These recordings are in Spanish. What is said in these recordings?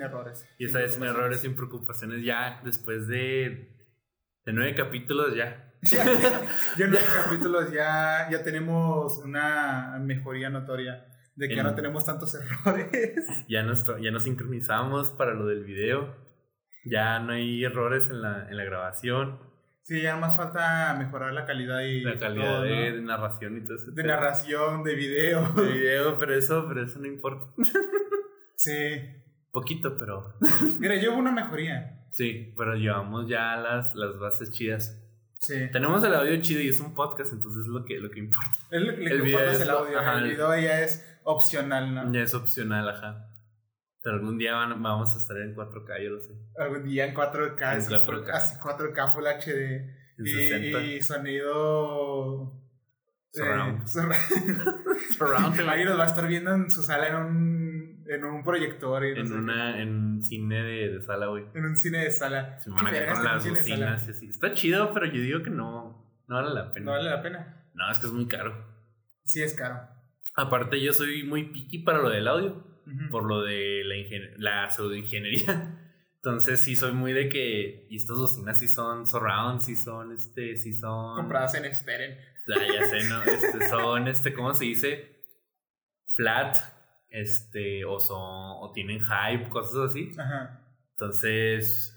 errores. Y esta vez sin errores, sin preocupaciones, ya después de, de nueve capítulos, ya. Ya, ya en nueve capítulos ya, ya tenemos una mejoría notoria de que ya no En- tenemos tantos errores. Ya nos, ya nos sincronizamos para lo del video. Ya no hay errores en la, en la grabación, Sí, ya más falta mejorar la calidad y la calidad todo, ¿no? de, de narración y todo eso. de narración, de video. De video, pero eso, pero eso no importa. Sí. Poquito, pero Mira, yo hubo una mejoría. sí, pero llevamos ya las, las bases chidas. Sí. Tenemos el audio chido y es un podcast, entonces es lo que, lo que importa. Es lo que El video importa es el audio. ajá, el video ya es opcional, ¿no? Ya es opcional, ajá. Pero algún día van- vamos a estar en 4K, yo lo sé. Algún día en 4K, En así, 4K. así 4K Full HD. Y, 60. y sonido. Surround. eh, surround. Surround, Ahí nos va a estar viendo en su sala en un, en un proyector. y no En, sé una, en un cine de, de sala, güey. en un cine de sala. Se ¿Qué van a con un las bocinas y así. Está chido, pero yo digo que no, no vale la pena. No vale la pena. No, es que es muy caro. Sí, es caro. Aparte, yo soy muy picky para lo del audio, por lo de la, la pseudoingeniería. Entonces, sí soy muy de que. Y estas bocinas sí son surround, sí son, este, sí son. Compradas en Steren. Ah, ya sé, ¿no? Este, son, este, ¿cómo se dice? Flat, este, o son, o tienen hype, cosas así. Ajá. Entonces,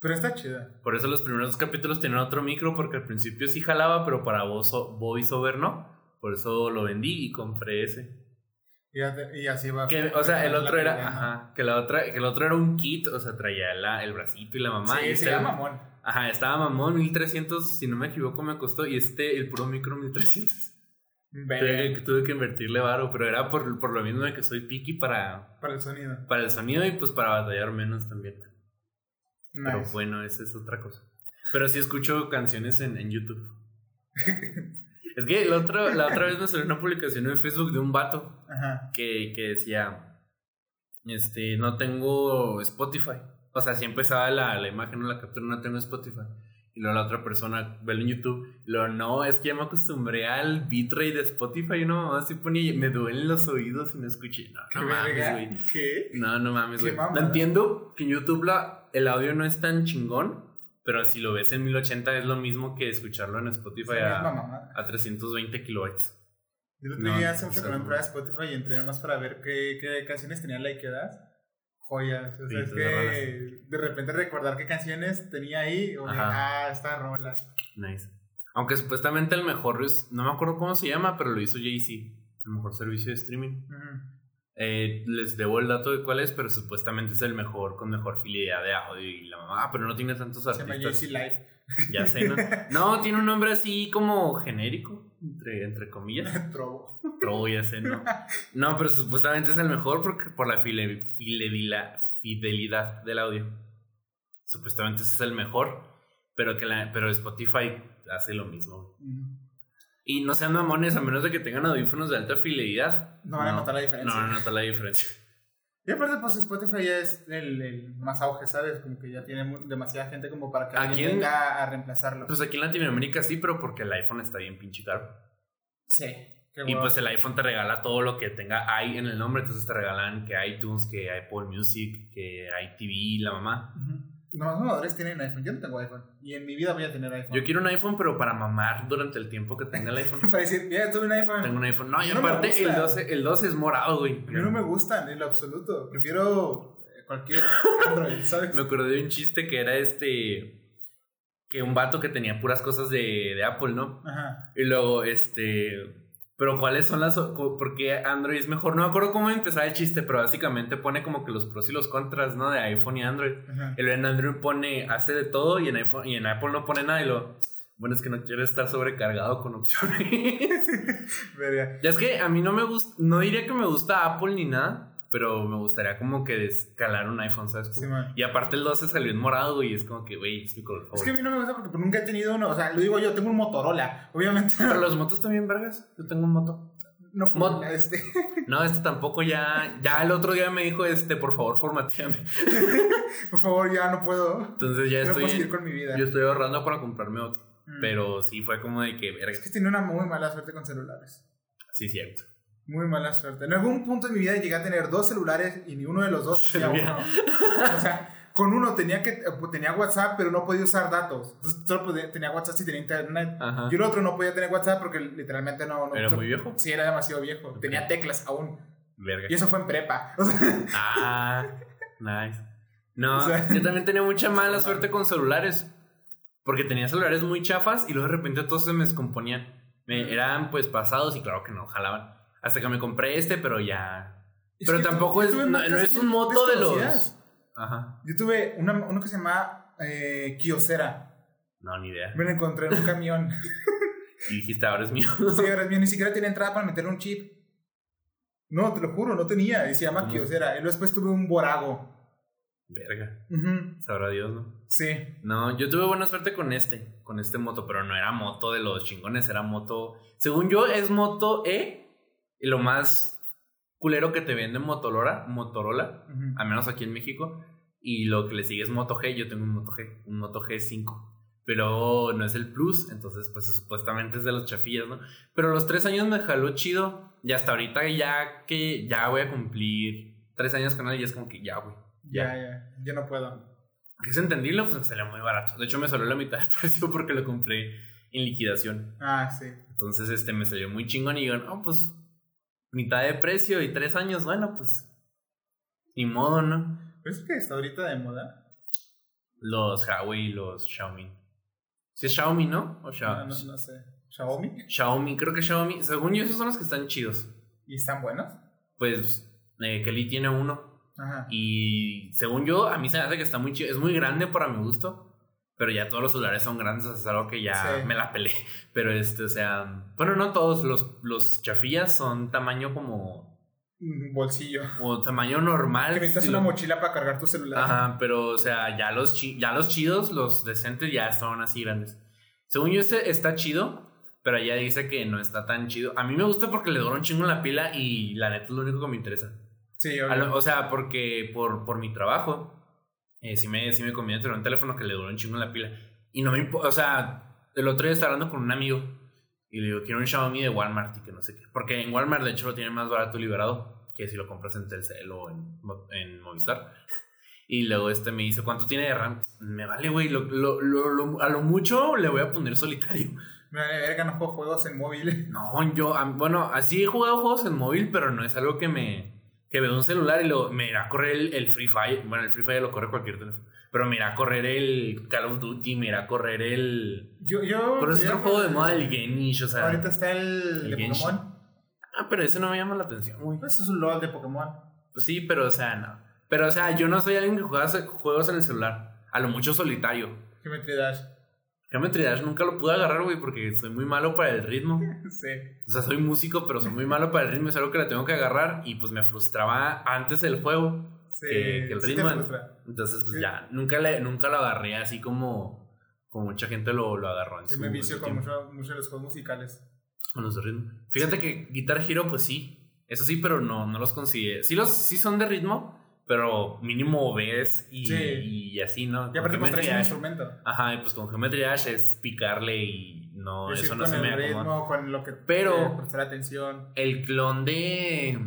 Pero está chida. por eso los primeros capítulos tenían otro micro, porque al principio sí jalaba, pero para voiceover no. Por eso lo vendí y compré ese. Y, y así va. Que, o sea, el otro era, ajá, que la otra, que el otro era un kit, o sea, traía la, el bracito y la mamá. y Sí, este se era- mamón. Ajá, estaba mamón, 1300, si no me equivoco, me costó. Y este, el puro micro, 1300. Tuve que, tuve que invertirle varo, pero era por, por lo mismo de que soy picky para, Para el sonido. para el sonido y pues para batallar menos también. Pero bueno, esa es otra cosa. Pero sí escucho canciones en, en YouTube. es que la otra, la otra vez me salió una publicación en Facebook de un vato Ajá. que, que decía, este, no tengo Spotify. O sea, si empezaba la, la imagen o la captura, no tengo Spotify. Y luego la otra persona, velo en YouTube. Y luego, no, es que ya me acostumbré al bitrate de Spotify. Y no, así ponía, me duelen los oídos y no escuché. No, ¿Qué no mames, güey. ¿Qué? No, no mames, güey. No entiendo que en YouTube la, el audio no es tan chingón. Pero si lo ves en 1080 es lo mismo que escucharlo en Spotify Es la a, a 320 kilobytes. Yo No, día hace mucho que no entré a Spotify y entré más para ver qué, qué canciones tenía likeadas. Joyas. O sea, Sí, es que de repente recordar qué canciones tenía ahí. O ah, esta rola. Nice. Aunque supuestamente el mejor no me acuerdo cómo se llama, pero lo hizo Jay-Z, el mejor servicio de streaming. Eh, les debo el dato de cuál es, pero supuestamente es el mejor, con mejor fidelidad de audio y la mamá, pero no tiene tantos Se llama artistas. JC Live. Ya sé, ¿no? No, tiene un nombre así como genérico, entre, entre comillas. Trovo. Trovo, ya sé, ¿no? No, pero supuestamente es el mejor porque por la file- fidelidad, fidelidad del audio. Supuestamente ese es el mejor, pero que la, pero Spotify hace lo mismo. Y no sean mamones a menos de que tengan audífonos de alta fidelidad. No van a notar la diferencia. No van a notar la diferencia. Y aparte, pues Spotify ya es el, el más auge, ¿sabes? Como que ya tiene demasiada gente como para que ¿A alguien venga a reemplazarlo. Pues aquí en Latinoamérica sí, pero porque el iPhone está bien pinche caro. sí. Qué Y pues el iPhone te regala todo lo que tenga i en el nombre. Entonces te regalan que iTunes, que Apple Music, que iTV, la mamá. Ujú. No, los mamadores tienen iPhone. Yo no tengo iPhone. Y en mi vida voy a tener iPhone. Yo quiero un iPhone, pero para mamar durante el tiempo que tenga el iPhone. Para decir, mira, tuve un iPhone. Tengo un iPhone. No, y No aparte el gusta. 12, el 12 es morado, güey. A mí no me gustan en lo absoluto. Prefiero eh, cualquier Android, ¿sabes? Me acordé de un chiste que era este. Que un vato que tenía puras cosas de, de Apple, ¿no? Ajá. Y luego, este. Pero cuáles son las. o- ¿Por qué Android es mejor? No me acuerdo cómo empezaba el chiste, pero básicamente pone como que los pros y los contras, ¿no? De iPhone y Android. Ajá. El en Android pone, hace de todo y en, iPhone, y en Apple no pone nada. Y lo. Bueno, es que no quiero estar sobrecargado con opciones. Ya es que a mí no me gusta. No diría que me gusta Apple ni nada. Pero me gustaría como que escalar un iPhone, ¿sabes? Sí. Y aparte el 12 salió en morado y es como que, güey, es mi color Es que a mí no me gusta porque pues, nunca he tenido uno. O sea, lo digo yo, tengo un Motorola. Obviamente Pero los motos también, vergas. Yo tengo un moto. no Mot- este. No, este tampoco ya. Ya el otro día me dijo, este, por favor, formateame. Por favor, ya no puedo. Entonces ya no estoy. puedo seguir con mi vida. Yo estoy ahorrando para comprarme otro. Mm. Pero sí fue como de que, Es vergas. que tiene una muy mala suerte con celulares. Sí, cierto. Muy mala suerte. En algún punto de mi vida llegué a tener dos celulares y ni uno de los dos Servía. uno. O sea, con uno tenía que eh, tenía WhatsApp, pero no podía usar datos. Entonces solo podía- tenía WhatsApp si tenía internet. Ajá. Y el otro no podía tener WhatsApp porque literalmente no. no ¿Era muy viejo? Sí, era demasiado viejo. Tenía teclas aún. Verga. Y eso fue en prepa. O sea, Ah, nice. No, O sea- yo también tenía mucha mala suerte con celulares. Porque tenía celulares muy chafas y luego de repente todos se me descomponían. Me, eran pues pasados y claro que no jalaban. Hasta que me compré este, pero ya. es Pero tampoco es- no- es un moto de los-. Ajá. Yo tuve una- uno que se llama eh, Kyocera. No, ni idea. Me lo encontré en un camión. Y dijiste, ahora es mío. Sí, ahora es mío, ni siquiera tenía entrada para meterle un chip. No, te lo juro, no tenía. Y se llama ¿Cómo? Kyocera. Y luego después tuve un Borago. Verga. Sabrá Dios, ¿no? Sí. No, yo tuve buena suerte con este, con este moto, pero no era moto de los chingones, era moto. Según yo, es moto E. Y lo más culero que te vende Motorola, Motorola, al menos aquí en México. Y lo que le sigue es Moto G. Yo tengo un Moto G, un Moto G5. Pero no es el Plus, entonces, pues supuestamente es de los chafillas, ¿no? Pero los tres años me jaló chido. Y hasta ahorita, ya que ya voy a cumplir tres años con él, y es como que ya, güey. Ya, ya. Yo no puedo. Es entendible, pues me salió muy barato. De hecho, me salió la mitad de precio porque lo compré en liquidación. Ah, sí. Entonces, este, me salió muy chingón y yo, no, pues, mitad de precio y tres años, bueno, pues, ni modo, ¿no? ¿Pero eso que está ahorita de moda? Los Huawei y los Xiaomi. Si es Xiaomi, ¿no? O No, Xiaomi. no, no sé. ¿Xiaomi? Xiaomi, creo que Xiaomi. Según yo, esos son los que están chidos. ¿Y están buenos? Pues, eh, Kelly tiene uno. Ajá. Y según yo, a mí se me hace que está muy chido. Es muy grande para mi gusto. Pero ya todos los celulares son grandes, o sea, es algo que ya Sí. me la pelé. Pero este, o sea, bueno, no todos. Los, los chafillas son tamaño como. Un bolsillo. O tamaño normal. Que necesitas si una lo- mochila para cargar tu celular. Ajá, pero o sea, ya los, chi- ya los chidos, los decentes, ya son así grandes. Según yo, este está chido, pero ella dice que no está tan chido. A mí me gusta porque le dura un chingo la pila y la neta es lo único que me interesa. Sí, obvio. lo- o sea, porque por, por mi trabajo, eh, sí, me, sí me conviene tener un teléfono que le dure un chingo la pila. Y no me importa, o sea, el otro día estaba hablando con un amigo y le digo, quiero un Xiaomi de Walmart y que no sé qué. Porque en Walmart, de hecho, lo tiene más barato liberado que si lo compras en Telcel o en, en Movistar. Y luego este me dice, ¿cuánto tiene de RAM? Me vale, güey, lo, lo- lo- a lo mucho le voy a poner solitario. Me vale verga, no juego juegos en móvil. No, yo, bueno, así he jugado juegos en móvil, pero no es algo que me. Que veo un celular y lo, me irá a correr el, el Free Fire. Bueno, el Free Fire lo corre cualquier teléfono. Pero me irá a correr el Call of Duty, me irá a correr el. Yo, yo. Pero es yo- otro juego de moda, el Genish, o sea. Ahorita está el, el de. Pokémon. Ah, pero ese no me llama la atención, güey. Pues es un LOL de Pokémon. Pues sí, pero o sea, no. Pero o sea, yo no soy alguien que juega juegos en el celular. A lo mucho solitario. Geometry Dash. Geometry Dash nunca lo pude agarrar, güey, porque soy muy malo para el ritmo. Sí. O sea, soy músico, pero soy muy malo para el ritmo. Es algo que la tengo que agarrar y pues me frustraba antes el juego Sí. que, que el ritmo. Entonces, pues Sí. ya, nunca, le, nunca lo agarré así como, como mucha gente lo, lo agarró en Sí, su, me vicio con tiempo. mucho, los juegos musicales. Con los de ritmo. Fíjate que Guitar Hero, pues sí. Eso sí, pero no, no los consigue. Sí, los, sí son de ritmo, pero mínimo ves y, Sí. y así, ¿no? Y aparte, Con traes Geometry un Dash- instrumento. Ajá, y pues con Geometry Dash es picarle y no, Es eso no se me ritmo, acomoda. con lo que. Pero- prestar atención. El clon de.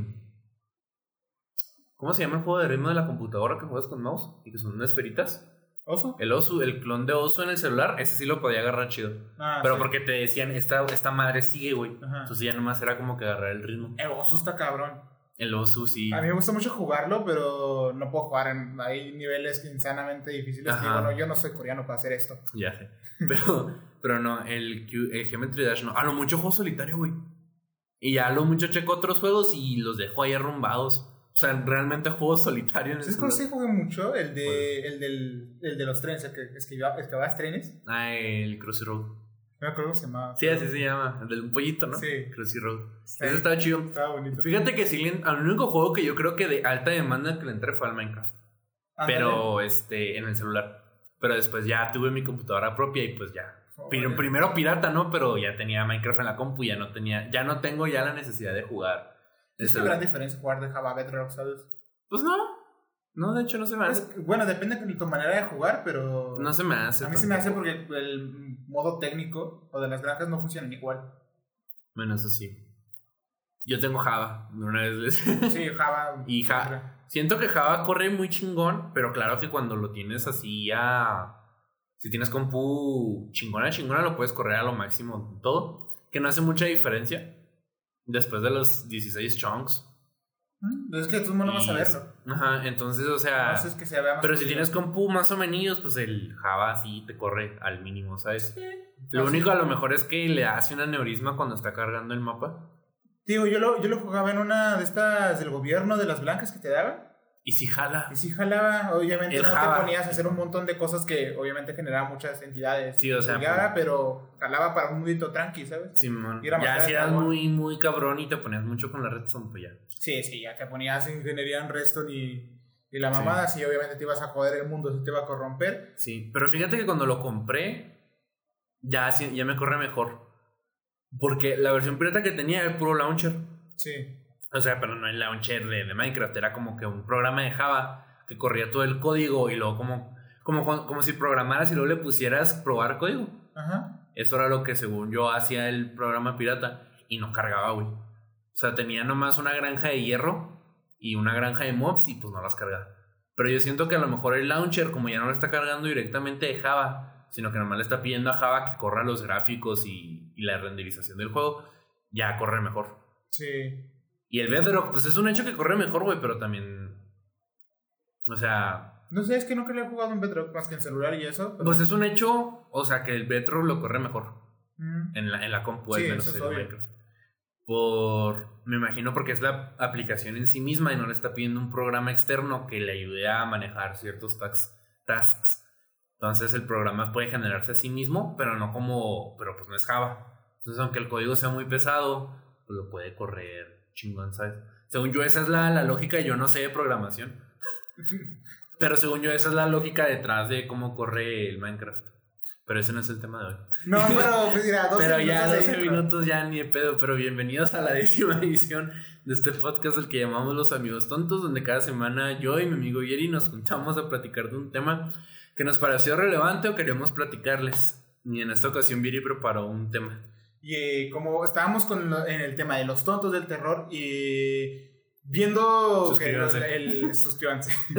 ¿Cómo se llama el juego de ritmo de la computadora que juegas con mouse? Y que son unas esferitas. ¿Oso? El Osu, el clon de Osu en el celular, ese sí lo podía agarrar chido. Ah, Pero sí. porque te decían, esta, esta madre sigue, güey. Entonces ya nomás era como que agarrar el ritmo. El oso está cabrón. El Osu sí. A mí me gusta mucho jugarlo, pero no puedo jugar en. Hay niveles insanamente difíciles que, Ajá. bueno, yo no soy coreano para hacer esto. Ya sé. Pero, pero no, el, Q- el Geometry Dash no. A lo mucho juego solitario, güey. Y ya a lo mucho checo otros juegos y los dejo ahí arrumbados. O sea, realmente juego solitario en ¿Sabes cuál sí jugué mucho? El de, el del, el de los trenes, el que esquivaba- excavabas trenes. Ah, el Crossy Road. Me acuerdo se llamaba. Sí, así se llama. El del pollito, ¿no? Sí. Crossy Road. Está- Ese estaba chido. Estaba bonito. Fíjate que sí, al único juego que yo creo que de alta demanda que le entré fue al Minecraft. Pero este, en el celular. Pero después ya tuve mi computadora propia y pues ya. Primero pirata, ¿no? Pero ya tenía Minecraft en la compu y ya no tenía, ya no tengo ya la necesidad de jugar. el Es una gran diferencia jugar de Java Bedrock, ¿sabes? Pues no. No, de hecho no se me hace. Es- bueno, depende de tu manera de jugar, pero. No se me hace. a mí se me hace porque el modo técnico o de las granjas no funcionan igual. Bueno, eso sí. Yo tengo Java. Una vez les... Sí, Java. Y Ja- Siento que Java corre muy chingón, pero claro que cuando lo tienes así a... Si tienes compu chingona, chingona, lo puedes correr a lo máximo todo. Que no hace mucha diferencia. Después de los 16 chunks. Mm, Es que tú no vas a verlo. Ajá, entonces, o sea... No, eso es que se vea más Pero si tienes compu más o menos, pues el Java sí te corre al mínimo, ¿sabes? Lo Así. único a lo mejor es que le hace un aneurisma cuando está cargando el mapa. Digo, yo lo, yo lo jugaba en una de estas del gobierno de las blancas que te daban. Y si jala. Y sí jalaba, obviamente El no Java. te ponías a hacer un montón de cosas que obviamente generaban muchas entidades. Sí, o sea, pues- pero jalaba para un mundito tranqui, ¿sabes? Y era Ya si eras muy, muy cabrón y te ponías mucho con la redstone, pues ya. Sí, sí, ya te ponías ingeniería en Redstone y, y la Sí. mamada, sí. obviamente te ibas a joder el mundo, sí te iba a corromper. Sí, pero fíjate que cuando lo compré, ya, sí- ya me corre mejor. Porque la versión pirata que tenía era el puro launcher. Sí. O sea, pero no el launcher de, de Minecraft, era como que un programa de Java que corría todo el código y luego como, como, como si programaras y luego le pusieras probar código. Ajá. Eso era lo que según yo hacía el programa pirata y no cargaba, güey. O sea, tenía nomás una granja de hierro y una granja de mobs y pues no las cargaba. Pero yo siento que a lo mejor el launcher, como ya no lo está cargando directamente de Java, sino que nomás le está pidiendo a Java que corra los gráficos y, y la renderización del juego, ya corre mejor. Sí. Y el Bedrock, pues es un hecho que corre mejor, güey, pero también. O sea, No sé, es que nunca lo he jugado en Bedrock más que en celular y eso. pero- pues es un hecho, o sea, que el Bedrock lo corre mejor. Mm. En la, en la compu, al Sí, menos eso es en. Minecraft. Por. Me imagino porque es la aplicación en sí misma y no le está pidiendo un programa externo que le ayude a manejar ciertos tax- tasks. Entonces el programa puede generarse a sí mismo, pero no como. Pero pues no es Java. Entonces, aunque el código sea muy pesado, pues lo puede correr chingón, ¿sabes? Según yo, esa es la, la lógica. Yo no sé de programación. Pero según yo, esa es la lógica detrás de cómo corre el Minecraft. Pero ese no es el tema de hoy. No, pero pues mira, 12 Pero ya minutos de 12 intro. minutos ya ni de pedo, pero bienvenidos a la décima edición de este podcast del que llamamos Los Amigos Tontos, donde cada semana yo y mi amigo Yeri nos juntamos a platicar de un tema que nos pareció relevante o queríamos platicarles. Y en esta ocasión Yeri preparó un tema. Y eh, como estábamos con lo- en el tema de los tontos del terror y viendo que los- Suscríbanse. el suscríbanse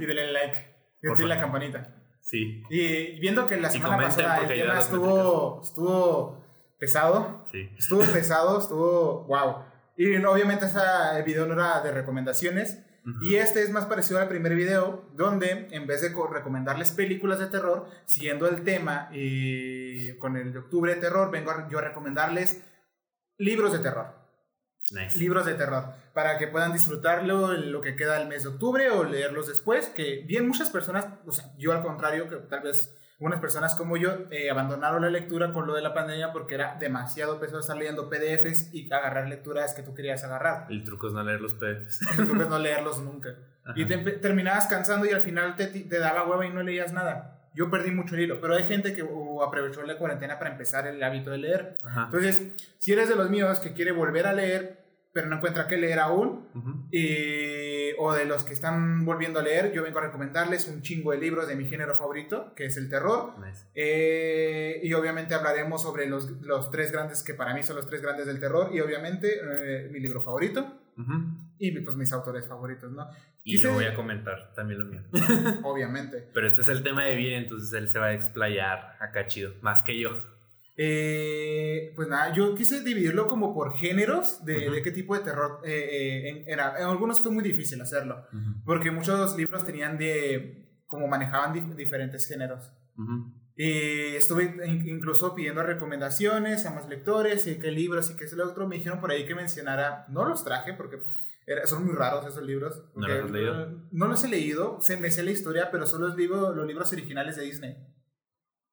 y denle like y activen la campanita. Sí, Y viendo que la semana pasada el tema estuvo, estuvo pesado, sí. estuvo pesado, estuvo wow. Y no, obviamente ese video no era de recomendaciones. Y este es más parecido al primer video, donde en vez de co- recomendarles películas de terror, siguiendo el tema y con el de octubre de terror, vengo a- yo a recomendarles libros de terror. Nice. Libros de terror, para que puedan disfrutarlo en lo que queda del mes de octubre o leerlos después, que bien muchas personas, o sea, yo al contrario, que tal vez unas personas como yo, eh, abandonaron la lectura con lo de la pandemia porque era demasiado pesado estar leyendo PDFs y agarrar lecturas que tú querías agarrar. El truco es no leer los PDFs. Entonces no leerlos nunca. Y Ajá. te empe- terminabas cansando y al final te, te daba hueva y no leías nada. Yo perdí mucho el hilo, pero hay gente que aprovechó la cuarentena para empezar el hábito de leer. Ajá. Entonces, si eres de los míos que quiere volver a leer, pero no encuentra qué leer aún, Ujú. y- o de los que están volviendo a leer, yo vengo a recomendarles un chingo de libros de mi género favorito, que es el terror. Nice. Eh, y obviamente hablaremos sobre los, los tres grandes que para mí son los tres grandes del terror, y obviamente eh, mi libro favorito Ujú. y pues mis autores favoritos, ¿no? Y Quise- yo voy a comentar también lo mío. Obviamente. Pero este es el tema de bien, entonces él se va a explayar acá chido, más que yo. Eh, pues nada, yo quise dividirlo como por géneros de, Ujú. de qué tipo de terror eh, eh, era. En algunos fue muy difícil hacerlo, porque muchos libros tenían de, como manejaban di- diferentes géneros. Ujú. Y estuve in- incluso pidiendo recomendaciones a más lectores y qué libros y qué es el otro. Me dijeron por ahí que mencionara, no los traje porque era- son muy raros esos libros. ¿No los has leído? No los he leído, se me sé la historia, pero son los, libros los libros originales de Disney.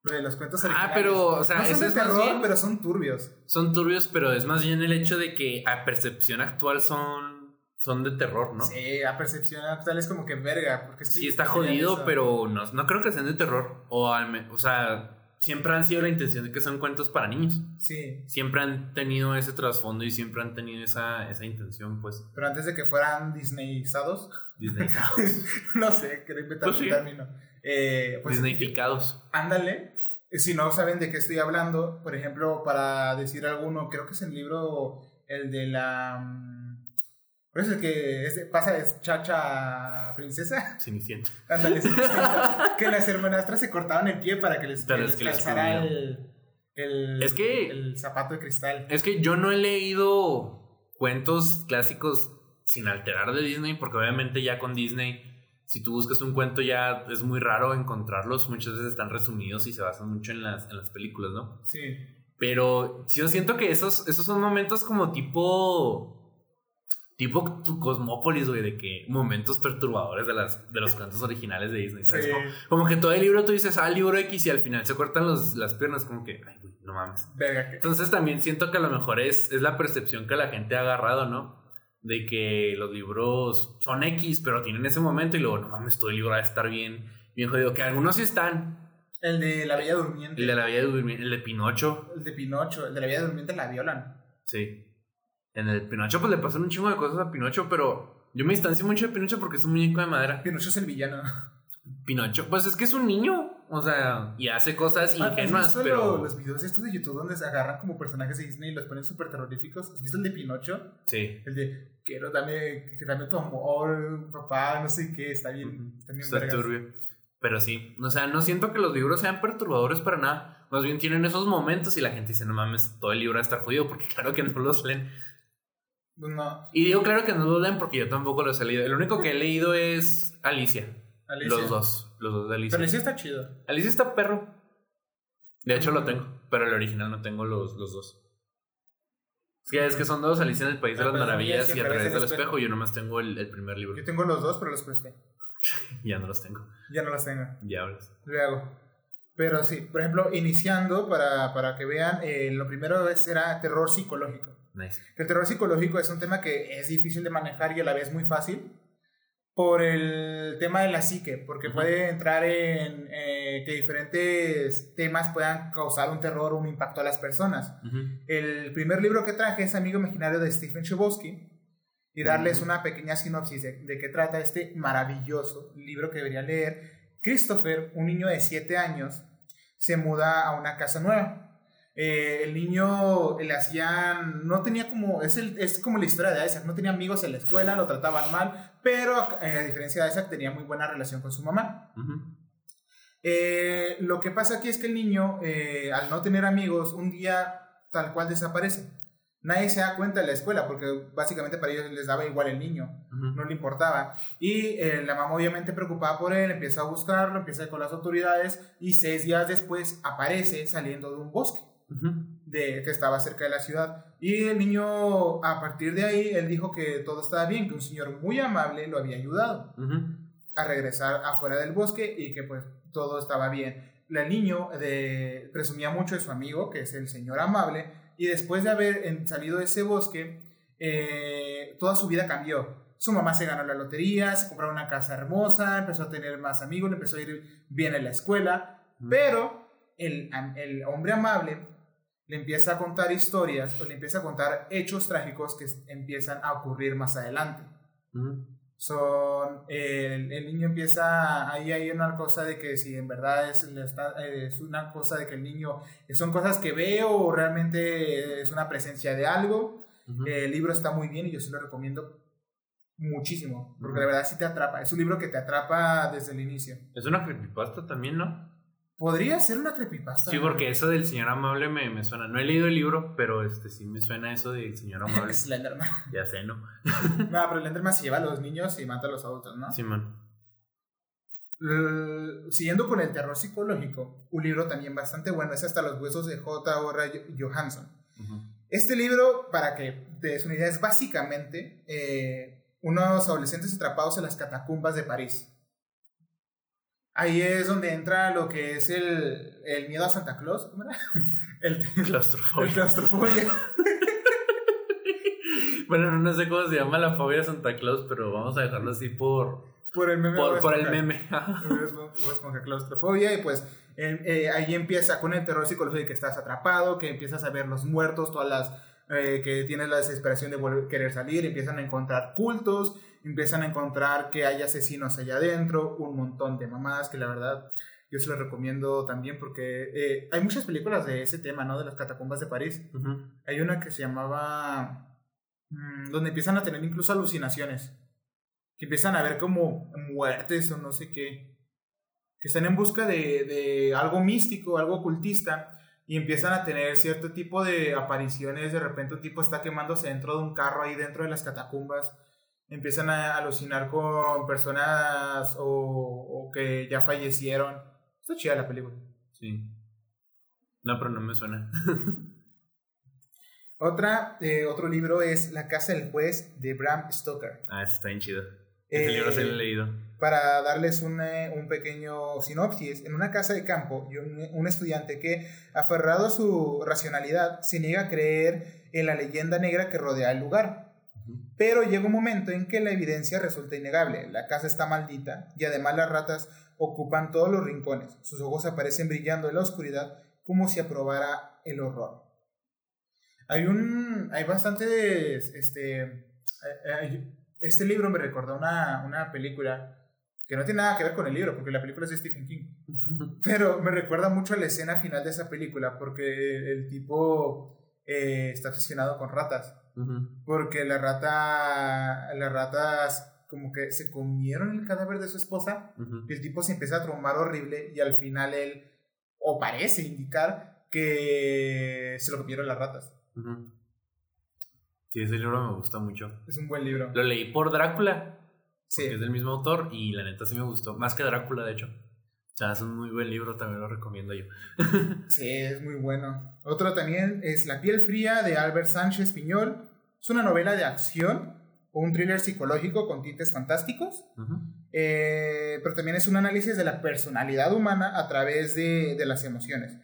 Lo de los cuentos Ah, pero, o sea, no son de es terror, bien- pero son turbios. Son turbios, pero es más bien el hecho de que a percepción actual son, son de terror, ¿no? Sí, Sí, a percepción actual es como que verga. Porque estoy- está jodido, pero no, no creo que sean de terror. O, al o sea, siempre han sido la intención de que son cuentos para niños. Sí, Siempre han tenido ese trasfondo y siempre han tenido esa, esa intención, pues, pero antes de que fueran Disneyizados, Disney. no sé, quiero inventar Pues sí. un término. Eh, pues, Disneyficados. Ándale. Si no saben de qué estoy hablando, por ejemplo, para decir alguno, creo que es el libro El de la. mm, ¿Cuál es el que es- pasa es Chacha Princesa? Cenicienta. Ándale, que las hermanastras se cortaban el pie para que les, Pero que les les el, el, Es que- el zapato de cristal. Es que yo no he leído cuentos clásicos sin alterar de Disney, porque obviamente ya con Disney, si tú buscas un cuento ya es muy raro encontrarlos, muchas veces están resumidos y se basan mucho en las, en las películas, ¿no? Sí. Pero yo siento que esos, esos son momentos como tipo... Tipo tu Cosmópolis, güey, de que momentos perturbadores de, las, de los cuentos originales de Disney, ¿sabes? Sí. Como, como que todo el libro tú dices, ah, libro X y al final se cortan los, las piernas, como que, ay, güey, no mames. Verga, que- Entonces también siento que a lo mejor es, es la percepción que la gente ha agarrado, ¿no? De que los libros son X, pero tienen ese momento y luego, no mames, todo el libro va a estar bien, bien jodido. Que algunos sí están. El de la Bella Durmiente. El de la Bella Durmiente, el de Pinocho, El de Pinocho. El de la Bella Durmiente la violan. sí. En el Pinocho pues le pasan un chingo de cosas a Pinocho, pero yo me distancio mucho de Pinocho porque es un muñeco de madera. Pinocho es el villano. Pinocho, pues es que es un niño, o sea, y hace cosas Ah, ¿Has ingenuas, visto pero... lo- los videos estos de YouTube donde se agarran como personajes de Disney y los ponen súper terroríficos? ¿Has visto el de Pinocho? Sí. El de quiero dame, que dame tu amor, papá, no sé qué, está bien, está bien Está vergas. turbio. Pero sí, o sea, no siento que los libros sean perturbadores para nada. Más bien tienen esos momentos y la gente dice, no mames, todo el libro va a estar jodido porque claro que no los leen. No, Y digo claro que no los leen porque yo tampoco los he leído. El único que he leído es Alicia. Alicia. Los dos, los dos de Alicia. Pero Alicia está chido. Alicia está perro. De hecho lo tengo, pero el original no tengo los, los dos. Es que es que son dos, Alicia en el País de Ah, las pues, Maravillas y a través del espejo. Yo nomás tengo el, el primer libro. Yo tengo los dos, pero los presté. Ya no los tengo. Ya no los tengo. Ya hablas. Luego. Pero sí, por ejemplo, iniciando para, para que vean, eh, lo primero es, era terror psicológico. Nice. El terror psicológico es un tema que es difícil de manejar y a la vez muy fácil por el tema de la psique, porque Ujú. puede entrar en eh, que diferentes temas puedan causar un terror o un impacto a las personas. El primer libro que traje es Amigo Imaginario de Stephen Chbosky y darles una pequeña sinopsis de, de qué trata este maravilloso libro que debería leer. Christopher, un niño de 7 años, se muda a una casa nueva. Eh, el niño le hacían, no tenía como, es, el, es como la historia de Isaac, no tenía amigos en la escuela, lo trataban mal, pero eh, a diferencia de Isaac tenía muy buena relación con su mamá. Eh, lo que pasa aquí es que el niño, eh, al no tener amigos, un día tal cual desaparece. Nadie se da cuenta de la escuela porque básicamente para ellos les daba igual el niño, no le importaba. Y la mamá obviamente preocupada por él, empieza a buscarlo, empieza con las autoridades y seis días después aparece saliendo de un bosque De, que estaba cerca de la ciudad. Y el niño, a partir de ahí, él dijo que todo estaba bien, que un señor muy amable lo había ayudado a regresar afuera del bosque y que pues todo estaba bien. El niño de, presumía mucho de su amigo, que es el señor amable, y después de haber salido de ese bosque, eh, toda su vida cambió. Su mamá se ganó la lotería, se compró una casa hermosa, empezó a tener más amigos, le empezó a ir bien en la escuela, pero el, el hombre amable le empieza a contar historias o le empieza a contar hechos trágicos que empiezan a ocurrir más adelante. Ujú. son el, el niño empieza ahí hay una cosa de que si en verdad es, es una cosa de que el niño son cosas que veo o realmente es una presencia de algo. El libro está muy bien y yo sí lo recomiendo muchísimo porque de verdad sí te atrapa es un libro que te atrapa desde el inicio. Es una creepypasta también, ¿no? Podría ser una creepypasta Sí, porque eso del señor amable me, me suena. No he leído el libro, pero este sí me suena eso del señor amable. Slenderman ya sé, ¿no? no pero Slenderman se lleva a los niños y mata a los adultos ¿no? Simón. L- Siguiendo con el terror psicológico, un libro también bastante bueno es Hasta los huesos de J.R. Johansson. Este libro, para que te des una idea, es básicamente eh, unos adolescentes atrapados en las catacumbas de París. Ahí es donde entra lo que es el, el miedo a Santa Claus, ¿cómo era? El, el Claustrofobia. bueno, no sé cómo se llama la fobia de Santa Claus, pero vamos a dejarlo así por, Por el meme. por, el meme. Esponja, claustrofobia y pues eh, eh, ahí empieza con el terror psicológico de que estás atrapado, que empiezas a ver los muertos, todas las eh, que tienes la desesperación de volver, querer salir, empiezan a encontrar cultos, empiezan a encontrar que hay asesinos allá adentro, un montón de mamadas que la verdad yo se los recomiendo también porque eh, hay muchas películas de ese tema, ¿no? De las catacumbas de París. Hay una que se llamaba mm, donde empiezan a tener incluso alucinaciones. Que empiezan a ver como muertes o no sé qué. Que están en busca de, de algo místico, algo ocultista. Y empiezan a tener cierto tipo de apariciones. De repente un tipo está quemándose dentro de un carro ahí dentro de las catacumbas. Empiezan a alucinar con personas o, o que ya fallecieron. Está chida la película. Sí. No, pero no me suena. Otra, eh, otro libro es La Casa del Juez de Bram Stoker. Ah, está bien chido. Ese libro sí lo he leído. Para darles un, eh, un pequeño sinopsis, en una casa de campo, y un, un estudiante que, aferrado a su racionalidad, se niega a creer en la leyenda negra que rodea el lugar. Pero llega un momento en que la evidencia resulta innegable. La casa está maldita y además las ratas ocupan todos los rincones. Sus ojos aparecen brillando en la oscuridad como si aprobara el horror. Hay un. Hay bastantes. Este. este libro me recordó una, una película que no tiene nada que ver con el libro, porque la película es de Stephen King. Pero me recuerda mucho a la escena final de esa película, porque el tipo eh, está obsesionado con ratas. Porque la rata. Las ratas como que se comieron el cadáver de su esposa. Y el tipo se empieza a tromar horrible. Y al final él. O parece indicar que se lo comieron las ratas. Ujú. Sí, ese libro me gusta mucho. Es un buen libro. Lo leí por Drácula, Sí. que es del mismo autor, y la neta sí me gustó. Más que Drácula, de hecho. O sea, es un muy buen libro, también lo recomiendo yo. Sí, es muy bueno. Otro también es La piel fría de Albert Sánchez Piñol. Es una novela de acción o un thriller psicológico con tintes fantásticos. Eh, pero también es un análisis de la personalidad humana a través de, de las emociones.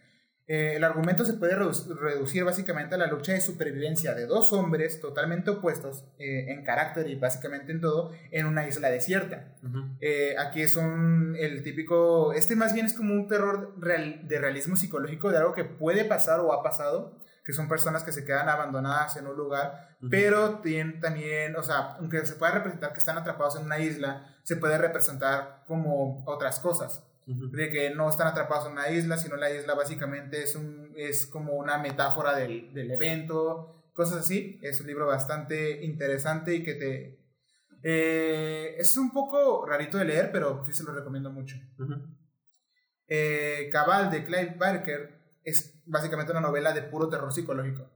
Eh, el argumento se puede redu- reducir básicamente a la lucha de supervivencia de dos hombres totalmente opuestos eh, en carácter y básicamente en todo en una isla desierta. Eh, aquí es un, el típico, este más bien es como un terror real- de realismo psicológico de algo que puede pasar o ha pasado, que son personas que se quedan abandonadas en un lugar, pero tienen también, o sea, aunque se pueda representar que están atrapados en una isla, se puede representar como otras cosas, De que no están atrapados en una isla, sino la isla básicamente es, un, es como una metáfora del, del evento, cosas así. Es un libro bastante interesante y que te... eh, es un poco rarito de leer, pero sí se lo recomiendo mucho. Eh, Cabal de Clive Barker es básicamente una novela de puro terror psicológico.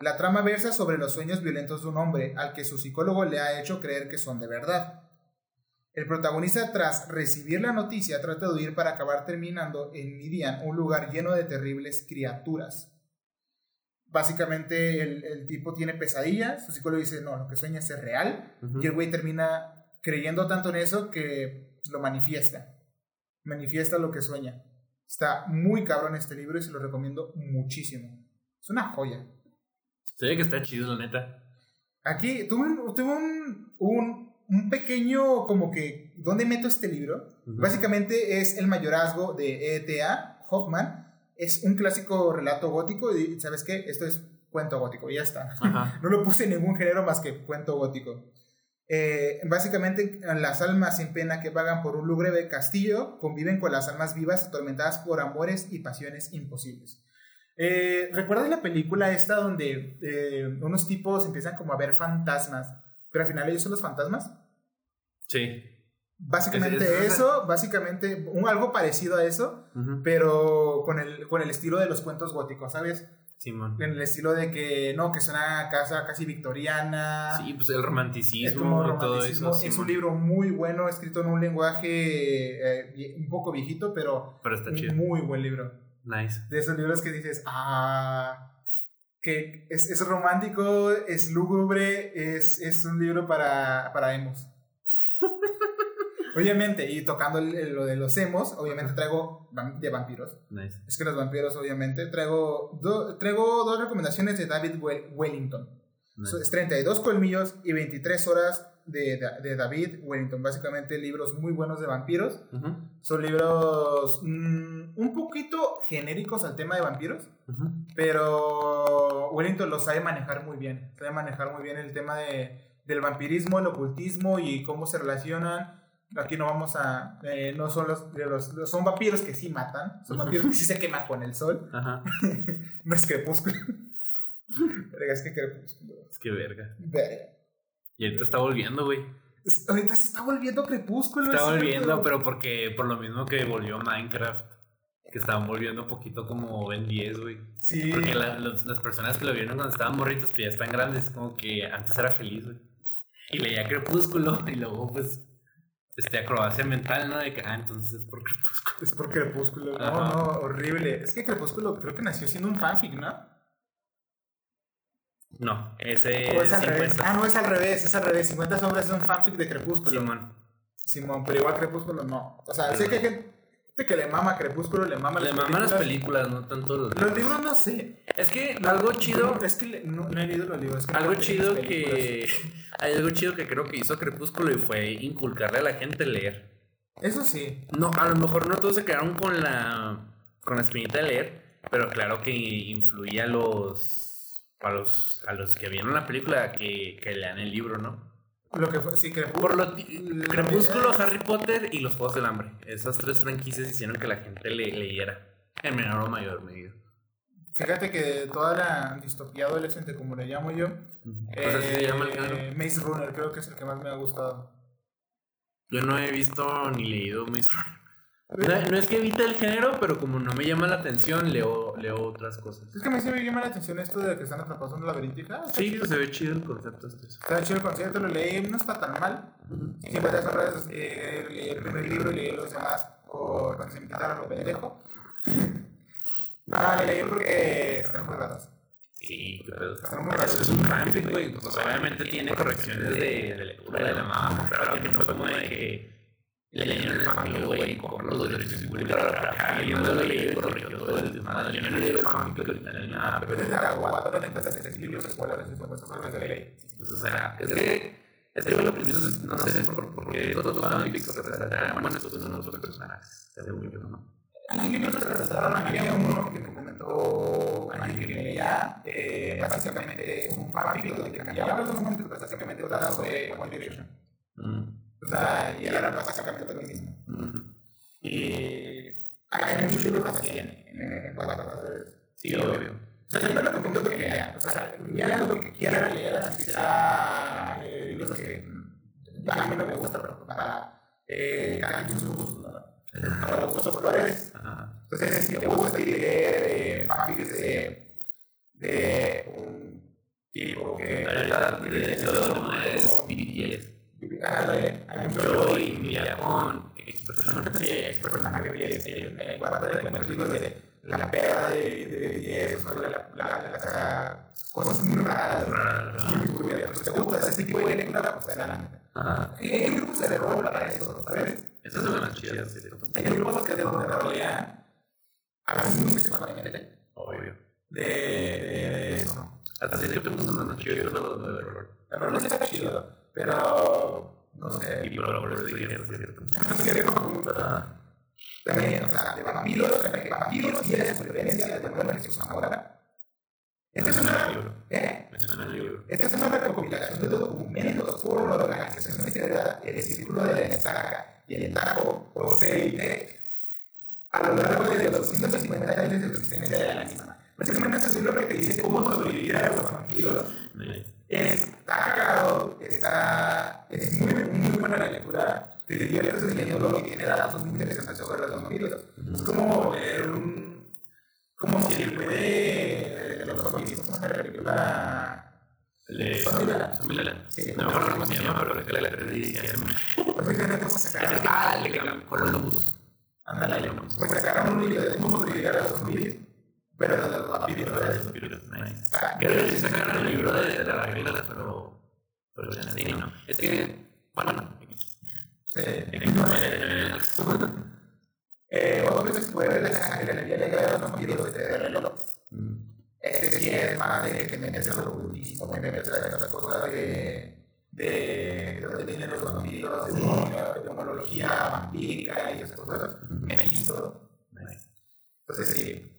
La trama versa sobre los sueños violentos de un hombre al que su psicólogo le ha hecho creer que son de verdad. El protagonista, tras recibir la noticia, trata de huir para acabar terminando en Midian, un lugar lleno de terribles criaturas. Básicamente, el, el tipo tiene pesadillas, su psicólogo dice, no, lo que sueñas es real, y el güey termina creyendo tanto en eso que lo manifiesta. Manifiesta lo que sueña. Está muy cabrón este libro y se lo recomiendo muchísimo. Es una joya. Se ve que está chido, la neta. Aquí tuve tuve un, un, un pequeño como que, ¿dónde meto este libro? Básicamente es El mayorazgo de E.T.A. Hoffman. Es un clásico relato gótico y ¿sabes qué? Esto es cuento gótico y ya está. Ajá. No lo puse en ningún género más que cuento gótico. Eh, básicamente, las almas en pena que vagan por un lúgubre castillo conviven con las almas vivas atormentadas por amores y pasiones imposibles. Eh, ¿Recuerdas la película esta donde eh, unos tipos empiezan como a ver fantasmas, pero al final ellos son los fantasmas? Sí. Básicamente Es- es- eso, básicamente un, algo parecido a eso, Ujú. pero con el, con el estilo de los cuentos góticos, ¿sabes? Simón. En el estilo de que, no, que es una casa casi victoriana. Sí, pues el romanticismo Es como y todo romanticismo. eso. es un libro muy bueno, escrito en un lenguaje eh, un poco viejito, pero Pero está un chido. muy buen libro. Nice. De esos libros que dices, ah, que es, es romántico, es lúgubre, es, es un libro para, para emos. obviamente, y tocando el- el- lo de los emos, obviamente traigo de vampiros. Nice. Es que los vampiros, obviamente, traigo, do- traigo dos recomendaciones de David Wel- Wellington. nice. Es 32 colmillos y 23 horas de, de- David Wellington. Básicamente libros muy buenos de vampiros. Son libros mm, un poquito genéricos al tema de vampiros, pero Wellington los sabe manejar muy bien. Sabe manejar muy bien el tema de, del vampirismo, el ocultismo y cómo se relacionan. Aquí no vamos a... eh, no son los, Son vampiros que sí matan. Son vampiros que sí se queman con el sol. No es crepúsculo. Verga, es que Crepúsculo. Es que verga. Verga. Y ahorita está volviendo, güey. Ahorita se está volviendo Crepúsculo. Está es volviendo, pero porque por lo mismo que volvió Minecraft. Que estaban volviendo un poquito como Ben 10, güey. Sí. Porque la- los- las personas que lo vieron cuando estaban morritos, que ya están grandes, como que antes era feliz, güey. Y leía Crepúsculo, y luego, pues, este, acrobacia mental, ¿no? De que, ah, entonces es por Crepúsculo. Es por Crepúsculo. No, Ajá. no, horrible. Es que Crepúsculo creo que nació siendo un fanfic, ¿no? No, ese O es al revés. 50. Ah, no, es al revés, es al revés. 50 sombras es un fanfic de Crepúsculo. Simón. Simón, pero igual Crepúsculo no. O sea, sé que hay gente que le mama Crepúsculo, le mama Le las maman las películas. películas, no tanto los Los libros no sé. Es que algo chido, Es que le- no, no he leído los libros. es que algo no chido películas. que. Hay algo chido que creo que hizo Crepúsculo y fue inculcarle a la gente leer. Eso sí. No, a lo mejor no todos se quedaron con la. con la espinita de leer, pero claro que influía a los. A los. a los que vieron la película que, que lean el libro, ¿no? Lo que fue, sí, Crepúsculo. Por lo Crepúsculo, Harry Potter y los Juegos del Hambre. Esas tres franquicias hicieron que la gente le, leyera. En menor o mayor medida. Fíjate que toda la distopía adolescente, como le llamo yo, Pues así se llama el eh. Maze Runner creo que es el que más me ha gustado. Yo no he visto ni leído Maze Runner. No, no es que evite el género, pero como no me llama la atención, leo, leo otras cosas. Es que a mí sí me llama la atención esto de que están atrapados en un ah, está Sí, chido. pues se ve chido el concepto este. Está chido el concierto, lo leí, no está tan mal. Siempre te sorprendes, eh, leí el primer libro y leí los demás por cuando se me quitaron lo pendejo. No, le leí porque están muy raros. Sí, pedo. Están muy raros. Es un fanfic, güey. Pues obviamente tiene correcciones de, de lectura de la mamá. Claro que no como de que le leyeron el fanfic, güey, con los derechos güey, para acá, y no lo leí y corrigió todo el desmadre. Yo no leí el fanfic, pero ni nada, Pero desde a hacer de de que leí. Pues, o sea, es que, es que que no sé, por, porque todos los fanfics se tratan, bueno, estos son otros personajes, según yo, ¿no? Hay libros que se trataron, había uno que me comentó que leía, eh, básicamente un fanfic donde cambiaba los momentos, básicamente trataba sobre One Direction. O sea, y era básicamente lo mismo. mm. Y hay muchos libros así en, en, en cuanto a Sí, obvio. O sea, yo me recomiendo que lean. O sea, lean lo que quieran leer, así sea eh, libros que mm, a mí no me gusta, pero para eh, cada quien sus gustos, ¿no? Para los gustos colores. Entonces, si te gusta leer eh, fanfics de, de un tipo que... La verdad, de todo es BTS. Yo y Mira con personas. Es personaje de de la peda de, de la, cosas muy raras, te gusta ese tipo de lectura, pues adelante. Ajá. Hay grupos de rol para eso, ¿sabes? Esas son las chidas. Hay grupos que de donde rolean a veces muy sexualmente Obvio. de, de, de eso. Hasta cierto punto los de error. El rol no está chido, pero no sé. Y por lo que dije, hasta cierto también, o sea, de vampiros, de vampiros y de la supervivencia de Manuel Jesús Zamora. Esta es ¿eh? El libro. Esta es una recopilación de documentos por la organización secreta del Círculo de la Estaca y el Taco o CIT a lo largo de los 150 años de existencia de la misma. Básicamente es un libro que dice cómo sobrevivir a los vampiros. Está cagado, está, es muy, muy buena la lectura. Leyendo y tiene datos muy interesantes sobre los vampiros. Es como un. como si el puede de los vampiros una película. Le Zombieland. Zombieland. Sí. No me acuerdo cómo se llama, pero es que la actriz Básicamente, cómo sacar. Le cambió Columbus. Ándale, pues sacaron un libro de cómo sobrevivir a los. Pero de los vampiros, ¿verdad? Nice. Creo que sí sacaron el libro de, de las reglas, pero. Pero ya sí, no. Es que. Bueno, Eh, otro que se puede ver la sangre de la vida negra de los vampiros de reloj. Este sí es más de que meterse en lo que meterse en otras cosas de, de, de donde vienen los vampiros, de, de demonología vampírica y esas cosas. Me hizo. Entonces sí.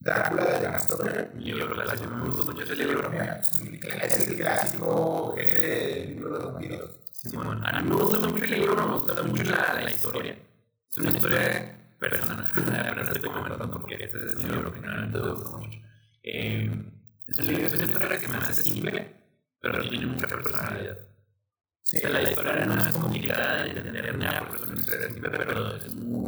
Drácula de Bram Stoker. yo creo que la me gustó mucho ese libro. Es el clásico libro de los vampiros. Simón, a mí me gusta mucho el libro, me gusta mucho la, la historia. Es una historia personal, pero no estoy comentando porque ese es un libro que realmente me gusta mucho. Eh, accesible, pero tiene mucha personalidad. Sí, la historia no es complicada de entender ni porque historia simple, pero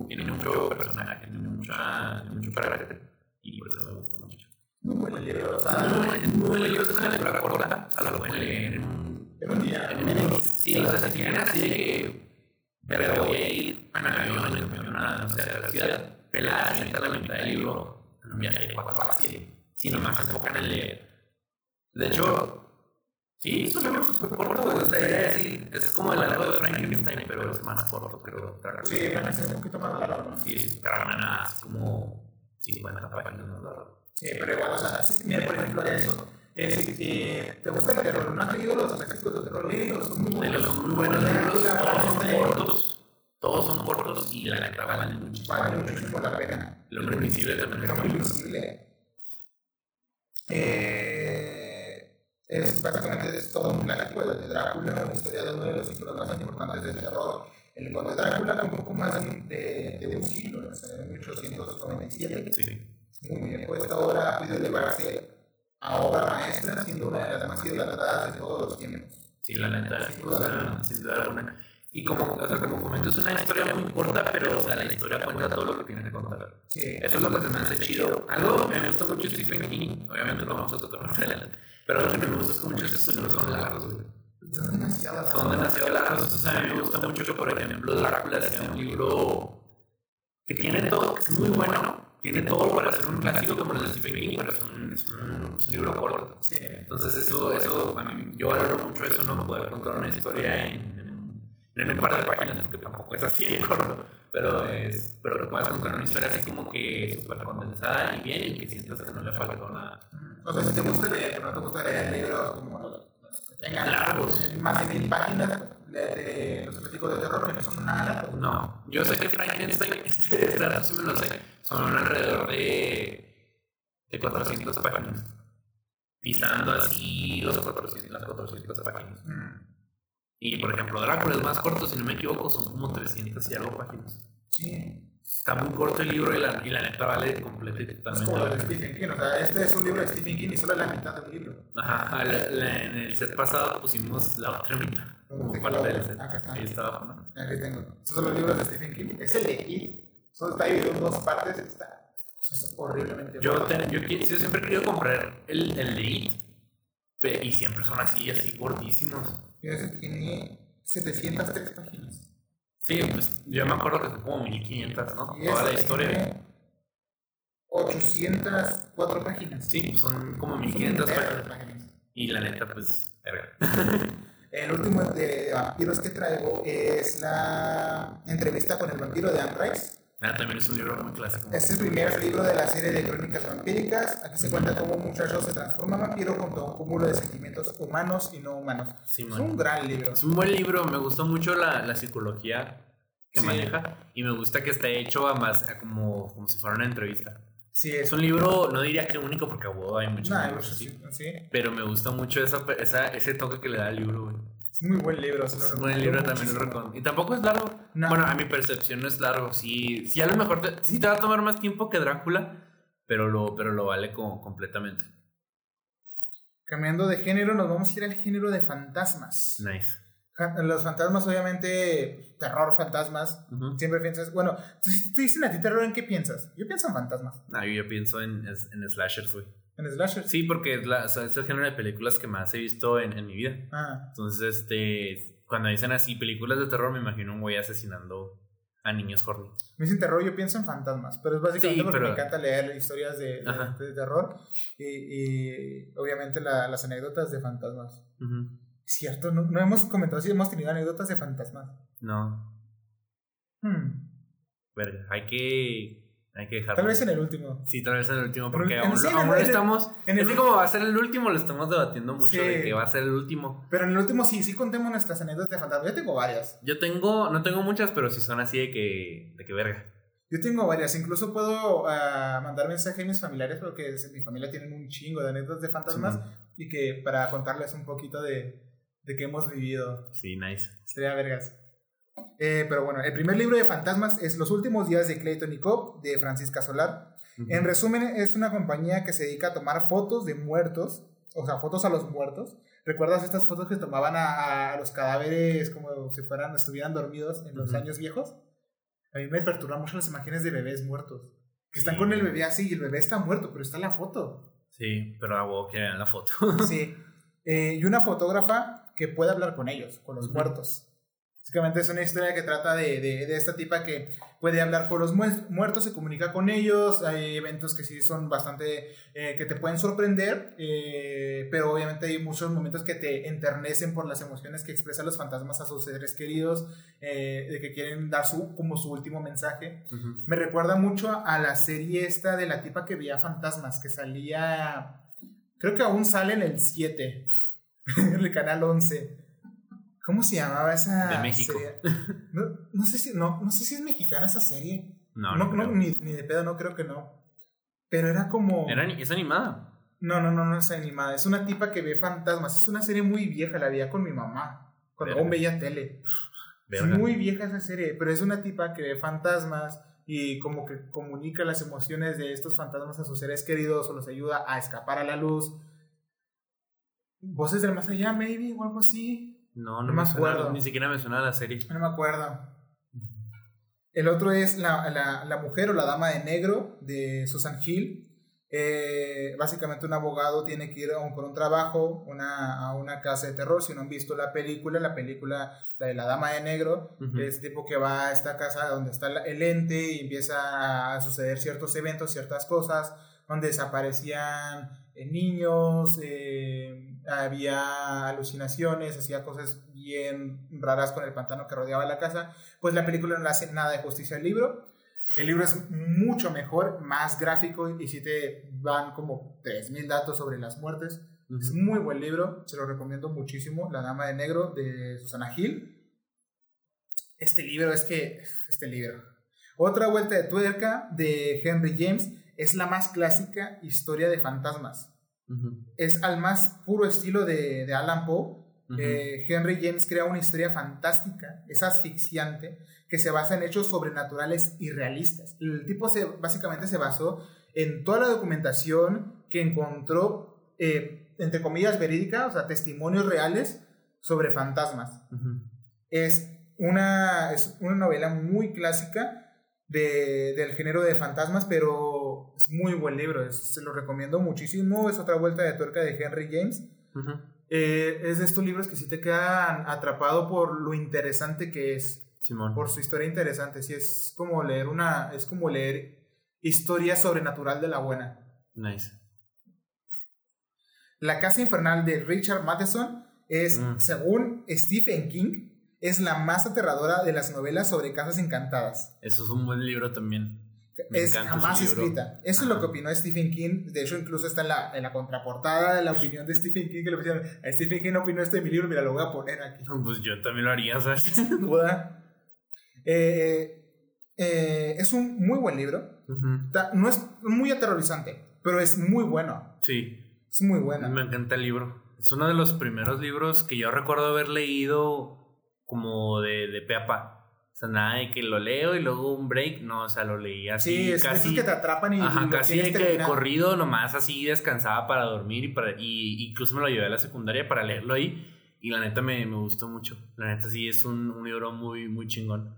tiene mucho personaje, tiene mucha, mucho carácter y por eso me gusta mucho. Muy buen libro, o sea, muy buen libro, es una lectura corta, o sea, lo pueden leer en un día. Sí, o sea, si tienen así que, pero voy a ir en avión, en avión, o sea, la ciudad pelada, a la mitad del libro, en un viaje de cuatro horas, si nomás se enfocan en leer. De hecho, Sí, es un libro súper corto, es, es como el largo de Frankenstein, pero es más corto, creo. Sí, es un poquito más largo. Sí, Carmana es como 50 páginas más largo. Sí, pero igual, o sea, mira, por ejemplo, eso. Eh, ¿Te gusta el terror? ¿No has leído los clásicos de terror? Leídos, son muy buenos. Son muy buenos libros, todos son cortos. Todos son cortos y la neta valen mucho. Valen mucho la pena. Lo invisible también. Lo invisible. Eh es básicamente es todo un clásico de Drácula, una historia de uno de los ciclos más importantes del terror. El conde Drácula, un poco más de, de, un siglo, en 1897. Sí. Muy bien, pues obra puede elevarse a obra maestra, siendo una de las más idolatradas de todos los tiempos. Sí, la neta, sin duda alguna. Y como, o sea, como comento, es una historia muy corta, pero o sea, la historia cuenta todo lo que tiene que contar. Sí. Eso es lo que se me hace chido. Algo me gusta mucho Stephen King, obviamente lo vamos a tocar más adelante pero lo que me gusta es que muchos libros son largos, güey. Son demasiado largos. Son demasiado largos. O sea, a mí me gusta mucho que, por ejemplo, Drácula sea un libro que tiene todo, que es muy bueno. Tiene todo para ser un clásico como el de Stephen King, pero es un, es un, es un libro corto. Sí. Entonces, eso, eso, mí, yo valoro mucho eso, no poder contar una historia en, en, un par de páginas, porque tampoco es así de corto. Pero, es, pero que puedas contar una historia así como que súper condensada y bien, y que sientas que no le falta nada. No sé si te gusta leer, pero no te gusta leer libros como los que tengan largos, más de mil páginas de los críticos de terror que no son nada. No, yo sé que Frankenstein, este, esta sí me lo sé, son alrededor de, de 400 páginas. Pisando así los 400, las 400 páginas. Y por ejemplo, Drácula es más corto, si no me equivoco, son como 300 y algo páginas. Sí. Está muy corto el libro y la, y la neta vale completo y totalmente. Es como de Stephen King, o sea, este es un libro de Stephen King y solo la mitad del libro. Ajá, en el set pasado pusimos la otra mitad. Como parte del set. Acá está. Ahí está abajo, ¿no? Aquí tengo. Estos son los libros de Stephen King. Es el de King. Solo está dividido en dos partes. Está es horriblemente yo, ten, yo, yo, siempre he querido comprar el, el de It. Y siempre son así, así gordísimos. Tiene 703 páginas. Sí, pues yo me acuerdo que son como 1500, ¿no? Toda la historia. 804 páginas. Sí, pues son como 1500 páginas. Y la neta, pues. El último de vampiros que traigo es la entrevista con el vampiro de Anne Rice. Ah, también es un libro muy clásico. Es el primer libro de la serie de crónicas vampíricas. Aquí se cuenta cómo un muchacho se transforma en vampiro con todo un cúmulo de sentimientos humanos y no humanos. es un gran libro. Es un buen libro. Me gustó mucho la, la psicología que maneja y me gusta que esté hecho a más como, como si fuera una entrevista. Sí, es un libro, no diría que único porque hay muchos no, libros así, sí. pero me gusta mucho esa, esa, ese toque que le da al libro, güey. Es muy buen libro. Es un buen libro también lo recomiendo. Y tampoco es largo. Bueno, a mi percepción no es largo. Sí, sí a lo mejor te, sí te va a tomar más tiempo que Drácula, pero lo, pero lo vale como completamente. Cambiando de género, nos vamos a ir al género de fantasmas. Nice. Los fantasmas, obviamente, terror, fantasmas. Siempre piensas, bueno, si te dicen a ti terror, ¿en qué piensas? Yo pienso en fantasmas. No, yo pienso en, en slashers, güey. ¿En slasher? Sí, porque es, la, o sea, es el género de películas que más he visto en, en mi vida. Ah. Entonces, este, cuando dicen así películas de terror, me imagino un güey asesinando a niños horny. Me dicen terror, yo pienso en fantasmas, pero es básicamente porque me encanta leer historias de, de, terror y, y obviamente la, las anécdotas de fantasmas. Cierto, no, no, hemos comentado si hemos tenido anécdotas de fantasmas. No. Hmm. Verga, hay que hay que dejarlo. Tal vez en el último. Sí, tal vez en el último, porque aún, aún estamos. En es como va a ser el último, lo estamos debatiendo mucho de que va a ser el último. Pero en el último sí, sí contemos nuestras anécdotas de fantasma. Yo tengo varias. Yo tengo, no tengo muchas, pero sí son así de que, de que verga. Yo tengo varias, incluso puedo uh, mandar mensaje a mis familiares porque mi familia tienen un chingo de anécdotas de fantasmas y que para contarles un poquito de, de que hemos vivido. Sí, nice. Sería vergas. Eh, pero bueno, el primer libro de fantasmas es Los últimos días de Clayton y Cobb, de Francisca Solar. En resumen, es una compañía que se dedica a tomar fotos de muertos o sea, fotos a los muertos. ¿Recuerdas estas fotos que tomaban a, a los cadáveres como si fueran, estuvieran dormidos en los años viejos? A mí me perturban mucho las imágenes de bebés muertos. Que están Sí. con el bebé así y el bebé está muerto, pero está en la foto. Sí, pero a huevo que vean la foto. Sí. Eh, y una fotógrafa que puede hablar con ellos, con los muertos. Básicamente es una historia que trata de, de, de esta tipa que puede hablar con los muertos, se comunica con ellos. Hay eventos que sí son bastante. eh, que te pueden sorprender, eh, pero obviamente hay muchos momentos que te enternecen por las emociones que expresan los fantasmas a sus seres queridos, eh, de que quieren dar su, como su último mensaje. Ujú. Me recuerda mucho a la serie esta de la tipa que veía fantasmas, que salía. Creo que aún sale en el 7, en el canal 11. ¿Cómo se llamaba esa De México. serie? No, no sé si, no, no sé si es mexicana esa serie. No, No, ni, ni de pedo, no creo que no. Pero era como. Era es animada. No, no, no, no es animada. Es una tipa que ve fantasmas. Es una serie muy vieja, la veía con mi mamá. Cuando aún veía tele. Verga. Es muy vieja esa serie, pero es una tipa que ve fantasmas y como que comunica las emociones de estos fantasmas a sus seres queridos o los ayuda a escapar a la luz. Voces del más allá, maybe, o algo así. No, No no, me suena, acuerdo. ni siquiera me suena la serie. No me acuerdo. El otro es la, la- la mujer o la dama de negro de Susan Hill. Eh, básicamente un abogado tiene que ir a un- por un trabajo una, a una casa de terror. Si no han visto la película, la película la de la dama de negro, Ujú. es tipo que va a esta casa donde está el ente y empieza a suceder ciertos eventos, ciertas cosas, donde desaparecían eh, niños, eh, había alucinaciones, hacía cosas bien raras con el pantano que rodeaba la casa. Pues la película no le hace nada de justicia al libro. El libro es mucho mejor, más gráfico y si te van como 3.000 datos sobre las muertes. Es Ujú. un muy buen libro, se lo recomiendo muchísimo. La Dama de Negro de Susana Gil. Este libro es que. Este libro. Otra vuelta de tuerca de Henry James es la más clásica historia de fantasmas. Es al más puro estilo de, de Alan Poe. Eh, Henry James crea una historia fantástica, es asfixiante, que se basa en hechos sobrenaturales y realistas. El tipo se, básicamente se basó en toda la documentación que encontró, eh, entre comillas, verídica, o sea, testimonios reales sobre fantasmas. Es una, es una novela muy clásica de- del género de fantasmas, pero es muy buen libro, es- se lo recomiendo muchísimo. Es otra vuelta de tuerca de Henry James. Eh, es de estos libros que sí te quedan atrapado por lo interesante que es, Simón. por su historia interesante. Sí, es como leer una, es como leer historia sobrenatural de la buena. Nice. La Casa Infernal de Richard Matheson es, Mm. según Stephen King, es la más aterradora de las novelas sobre casas encantadas. Eso es un buen libro también. Me es jamás escrita. Eso es lo que opinó Stephen King. De hecho, incluso está en la, en la contraportada de la opinión de Stephen King que le pusieron. A Stephen King opinó esto de mi libro, mira, lo voy a poner aquí. Pues yo también lo haría, ¿sabes? sin duda. Eh, eh, es un muy buen libro. No es muy aterrorizante, pero es muy bueno. Sí, Es muy bueno. me encanta el libro. Es uno de los primeros libros que yo recuerdo haber leído como de, de pe a pa. O sea, nada de que lo leo y luego un break. No, o sea, lo leí así Sí, es casi. esos que te atrapan y, Ajá, lo casi de que terminar. corrido, nomás así descansaba para dormir y para y incluso me lo llevé a la secundaria para leerlo ahí y la neta me, me gustó mucho. La neta sí es un, un libro muy muy chingón.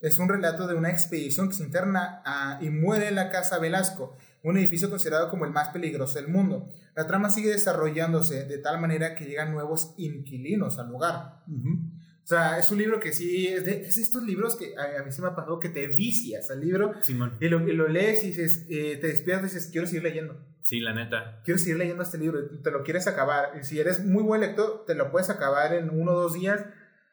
Es un relato de una expedición que se interna a- y muere en la casa Velasco, un edificio considerado como el más peligroso del mundo. La trama sigue desarrollándose de tal manera que llegan nuevos inquilinos al lugar. O sea, es un libro que sí, es de, es de estos libros que a, a mí se me ha pasado que te vicias al libro Simón. y lo, y lo lees y dices, eh, te despiertas y dices, quiero seguir leyendo. Sí, la neta. quiero seguir leyendo este libro, y te lo quieres acabar. Y si eres muy buen lector, te lo puedes acabar en uno o dos días,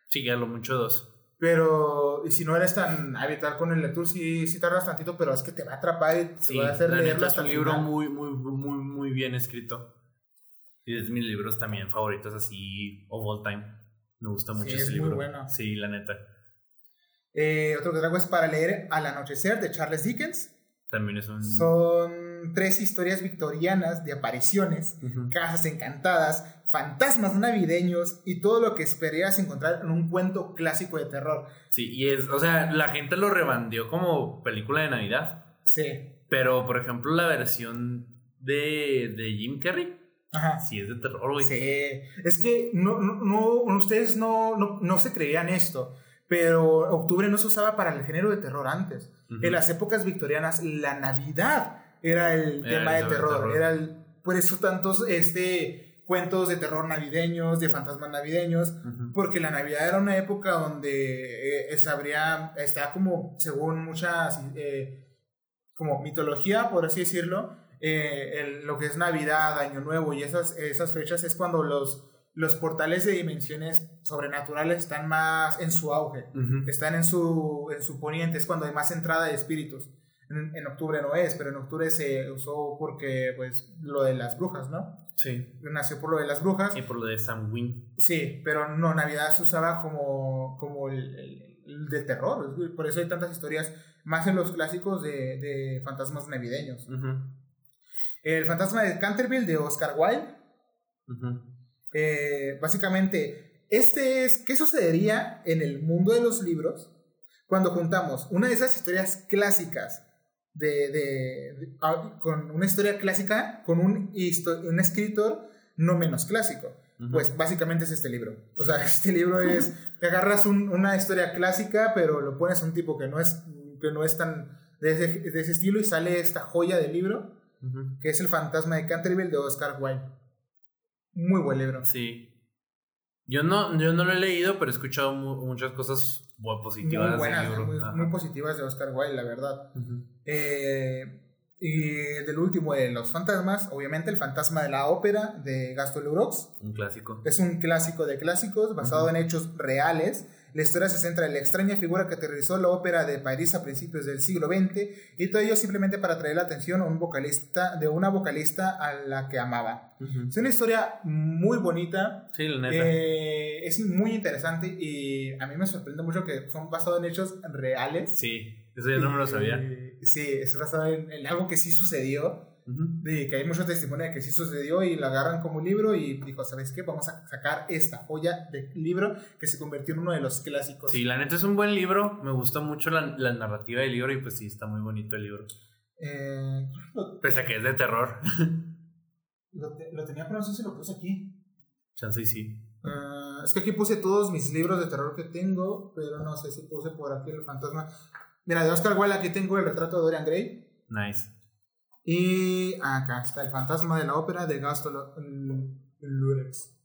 Sí, a lo mucho dos. pero y si no eres tan habitual con el lector, sí, sí tardas tantito, pero es que te va a atrapar y te Sí, va a hacer la neta es un libro final. muy muy muy muy bien escrito. Y es de mis libros también favoritos así of all time. Me gusta mucho Sí, ese es muy libro. bueno. Sí, la neta. Eh, otro que traigo es para leer Al anochecer de Charles Dickens. También es un Son tres historias victorianas de apariciones, Ujú. casas encantadas, fantasmas navideños y todo lo que esperarías encontrar en un cuento clásico de terror. Sí, y es, o sea, la gente lo rebandió como película de Navidad. Sí. Pero, por ejemplo, la versión de, de Jim Carrey Ajá. Sí, es de terror, güey. Sí, es que no, no, no- ustedes no, no, no se creían esto, pero octubre no se usaba para el género de terror antes. En las épocas victorianas, la Navidad era el Era tema el de terror. terror. Era el, por eso tantos este, cuentos de terror navideños, de fantasmas navideños, porque la Navidad era una época donde eh, está como, según muchas, eh, como mitología, por así decirlo, eh, el- lo que es Navidad, Año Nuevo y esas, esas fechas es cuando los, los portales de dimensiones sobrenaturales están más en su auge, Ujú. están en su, en su poniente, es cuando hay más entrada de espíritus. En, en octubre no es, pero en octubre se usó porque, pues, lo de las brujas, ¿no? Sí. Nació por lo de las brujas. Y por lo de Sam Wing. Sí, pero no, Navidad se usaba como, como el, el- el de terror. Por eso hay tantas historias, más en los clásicos de, de fantasmas navideños. Ujú. El fantasma de Canterville de Oscar Wilde. Eh, básicamente, este es, ¿qué sucedería en el mundo de los libros cuando juntamos una de esas historias clásicas de, de- de- ah, con una historia clásica con un, un escritor no menos clásico? Pues básicamente es este libro. O sea, este libro es, te agarras un- una historia clásica, pero lo pones a un tipo que no es, que no es tan de ese, de ese estilo y sale esta joya del libro, Que es El fantasma de Canterville de Oscar Wilde. Muy buen libro. Sí. Yo no, yo no lo he leído, pero he escuchado mu- muchas cosas Muy positivas buenas, libro. muy, Ajá. muy positivas de Oscar Wilde, la verdad. Eh, y del último de los fantasmas, obviamente el fantasma de la ópera de Gaston Leroux. Un clásico. Es un clásico de clásicos basado en hechos reales. La historia se centra en la extraña figura que aterrizó la ópera de París a principios del siglo XX y todo ello simplemente para atraer la atención a un vocalista, de una vocalista a la que amaba. Ujú. Es una historia muy bonita, Sí, la neta. eh, es muy interesante y a mí me sorprende mucho que son basados en hechos reales. sí, eso yo no me lo sabía. Eh, sí, es basado en, en algo que sí sucedió. De que hay mucho testimonio de que sí sucedió y la agarran como libro y dijo, ¿sabes qué? Vamos a sacar esta joya de libro que se convirtió en uno de los clásicos. Sí, la neta es un buen libro. Me gusta mucho la, la narrativa del libro y pues sí, está muy bonito el libro. Eh, Pese a que es de terror. lo te- lo tenía, pero no sé si lo puse aquí. Chance y sí. Eh, es que aquí puse todos mis libros de terror que tengo, pero no sé si puse por aquí el fantasma. Mira, de Oscar Wilde aquí tengo el retrato de Dorian Gray. Nice. Y acá está el fantasma de la ópera de Gaston Lurex.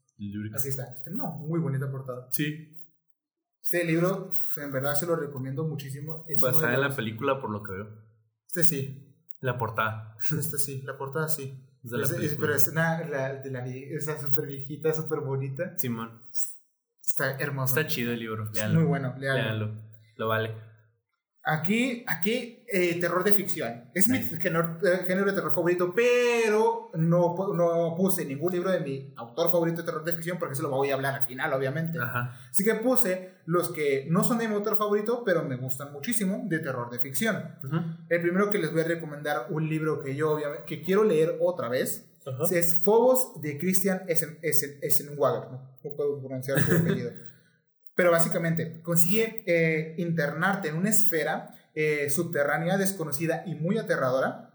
Así está. Tiene una muy bonita portada. Sí. Este libro, en verdad, se lo recomiendo muchísimo. Es Basada en la película, por lo que veo. Este sí, La portada. este sí, la portada sí. Es de la Es- película. pero es una, la, de la, esa súper viejita, súper bonita. Simón. Está hermoso. Está chido el libro. Es muy bueno, léalo. Léanlo. Lo vale. Aquí, aquí eh, terror de ficción. Es Nice. mi género, eh, género de terror favorito, pero no, no puse ningún libro de mi autor favorito de terror de ficción porque eso lo voy a hablar al final, obviamente. Ajá. Así que puse los que no son de mi autor favorito, pero me gustan muchísimo de terror de ficción. El primero que les voy a recomendar, un libro que yo obviamente que quiero leer otra vez, es Phobos de Christian Essen, Essen, Essenwager. No, no puedo pronunciar su apellido. Pero básicamente consigue eh, internarte en una esfera eh, subterránea, desconocida y muy aterradora,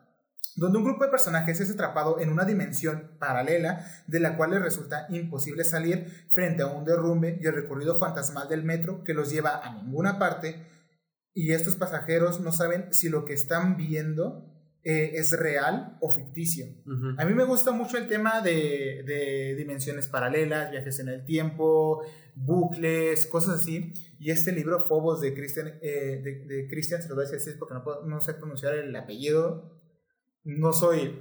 donde un grupo de personajes es atrapado en una dimensión paralela de la cual les resulta imposible salir frente a un derrumbe y el recorrido fantasmal del metro que los lleva a ninguna parte y estos pasajeros no saben si lo que están viendo eh, es real o ficticio. Ujú. A mí me gusta mucho el tema de, de dimensiones paralelas, viajes en el tiempo, bucles, cosas así. Y este libro, Phobos, de Christian, eh, de, de Christian, se lo voy a decir así porque no, puedo- no sé pronunciar el apellido. No soy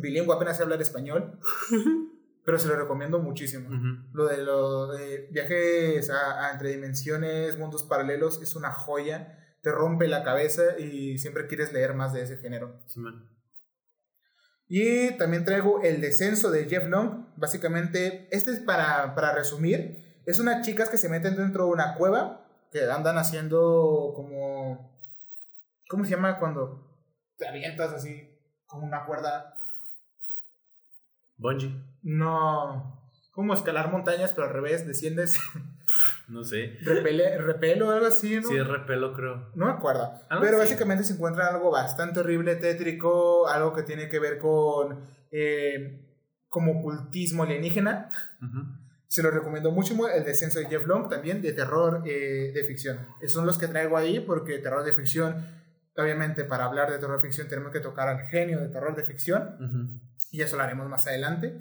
bilingüe, apenas sé hablar español, pero se lo recomiendo muchísimo. Ujú. Lo de los viajes a, a entre dimensiones, mundos paralelos, es una joya. Te rompe la cabeza y siempre quieres leer más de ese género. Y también traigo El descenso de Jeff Long. Básicamente, este es para, para resumir. Es unas chicas que se meten dentro de una cueva, que andan haciendo como... ¿Cómo se llama cuando te avientas así como una cuerda? Bungie. No... Como escalar montañas, pero al revés, desciendes, No sé. repele, repelo o algo así, ¿no? Sí, repelo, creo. No me acuerdo. Algo Pero básicamente se encuentra algo bastante horrible, tétrico, algo que tiene que ver con, eh, como ocultismo alienígena. Se lo recomiendo mucho. El descenso de Jeff Long también, de terror eh, de ficción. Esos son los que traigo ahí porque terror de ficción, obviamente para hablar de terror de ficción tenemos que tocar al genio de terror de ficción. Y eso lo haremos más adelante.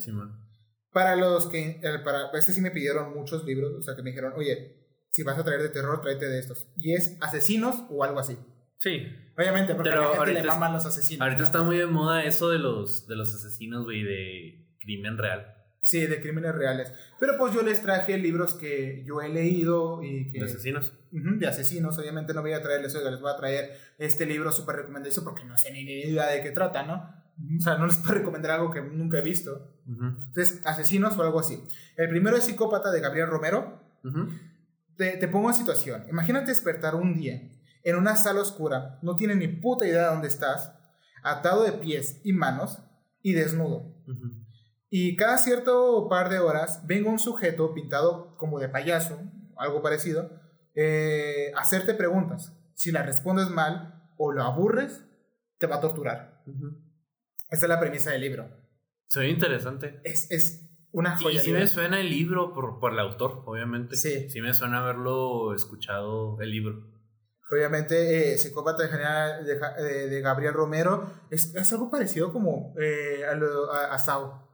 Para los que, para este sí me pidieron muchos libros, o sea que me dijeron, oye, si vas a traer de terror, tráete de estos. Y es asesinos o algo así. Sí. Obviamente, porque Pero a la gente le maman los asesinos. Ahorita está muy de moda eso de los, de los asesinos, güey, de crimen real. Sí, de crímenes reales. Pero pues yo les traje libros que yo he leído y que... De asesinos. de asesinos, obviamente no voy a traerles hoy, les voy a traer este libro súper recomendado porque no sé ni idea de qué trata, ¿no? O sea, no les puedo recomendar algo que nunca he visto. Entonces, asesinos o algo así. El primero es Psicópata de Gabriel Romero. te, te, pongo en situación. Imagínate despertar un día en una sala oscura, no tienes ni puta idea de dónde estás, atado de pies y manos y desnudo. Y cada cierto par de horas venga un sujeto pintado como de payaso, algo parecido, eh, hacerte preguntas. Si las respondes mal o lo aburres, te va a torturar. Esa es la premisa del libro. Soy interesante. Es, es una joya. Y sí me suena el libro por, por el autor, obviamente. Sí. Sí me suena haberlo escuchado el libro. Obviamente, eh, Psicópata de, general, de, de, Gabriel Romero es, es, algo parecido como eh, a, a, Sao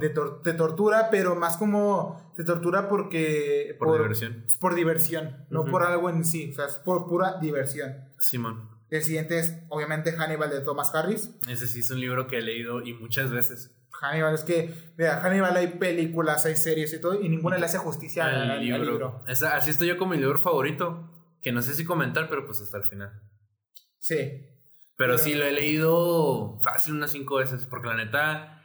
de, tortura, pero más como te tortura porque... Por, diversión. Por diversión, no por algo en sí, o sea, es por pura diversión. Simón. El siguiente es, obviamente, Hannibal de Thomas Harris. Ese sí es un libro que he leído y muchas veces. Hannibal, es que, mira, Hannibal hay películas, hay series y todo, y ninguna le hace justicia al, libro. así estoy yo con mi libro favorito, que no sé si comentar, pero pues hasta el final. Sí. Pero, pero sí, lo he leído fácil unas cinco veces, porque la neta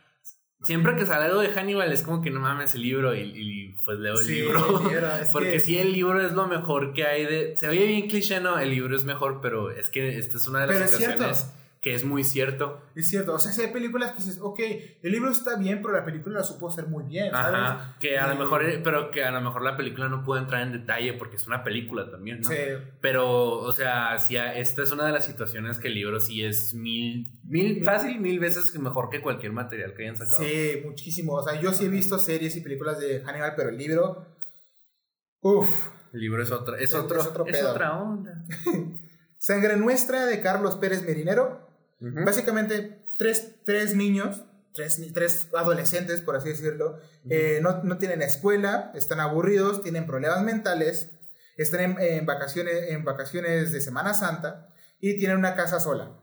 Siempre que sale algo de Hannibal es como que no mames el libro y, pues leo el libro. Porque si el libro es lo mejor que hay de... Se oye bien cliché, ¿no? El libro es mejor, pero es que esta es una de las situaciones que es muy cierto. Es cierto, o sea, si hay películas que dices, ok, el libro está bien, pero la película la supo hacer muy bien, ¿sabes? que a lo mejor, pero que a lo mejor la película no puede entrar en detalle porque es una película también, ¿no? Sí. Pero, o sea, si esta es una de las situaciones que el libro sí es mil, mil, fácil, mil veces mejor que cualquier material que hayan sacado. Sí, muchísimo, o sea, yo sí he visto series y películas de Hannibal, pero el libro, uff. El libro es otra, es, otro, es, otro es otra onda. Sangre Nuestra de Carlos Pérez Merinero. Básicamente, tres, tres niños, tres, tres, adolescentes, por así decirlo, eh, no, no, tienen escuela, están aburridos, tienen problemas mentales, están en, vacaciones, en vacaciones de Semana Santa y tienen una casa sola.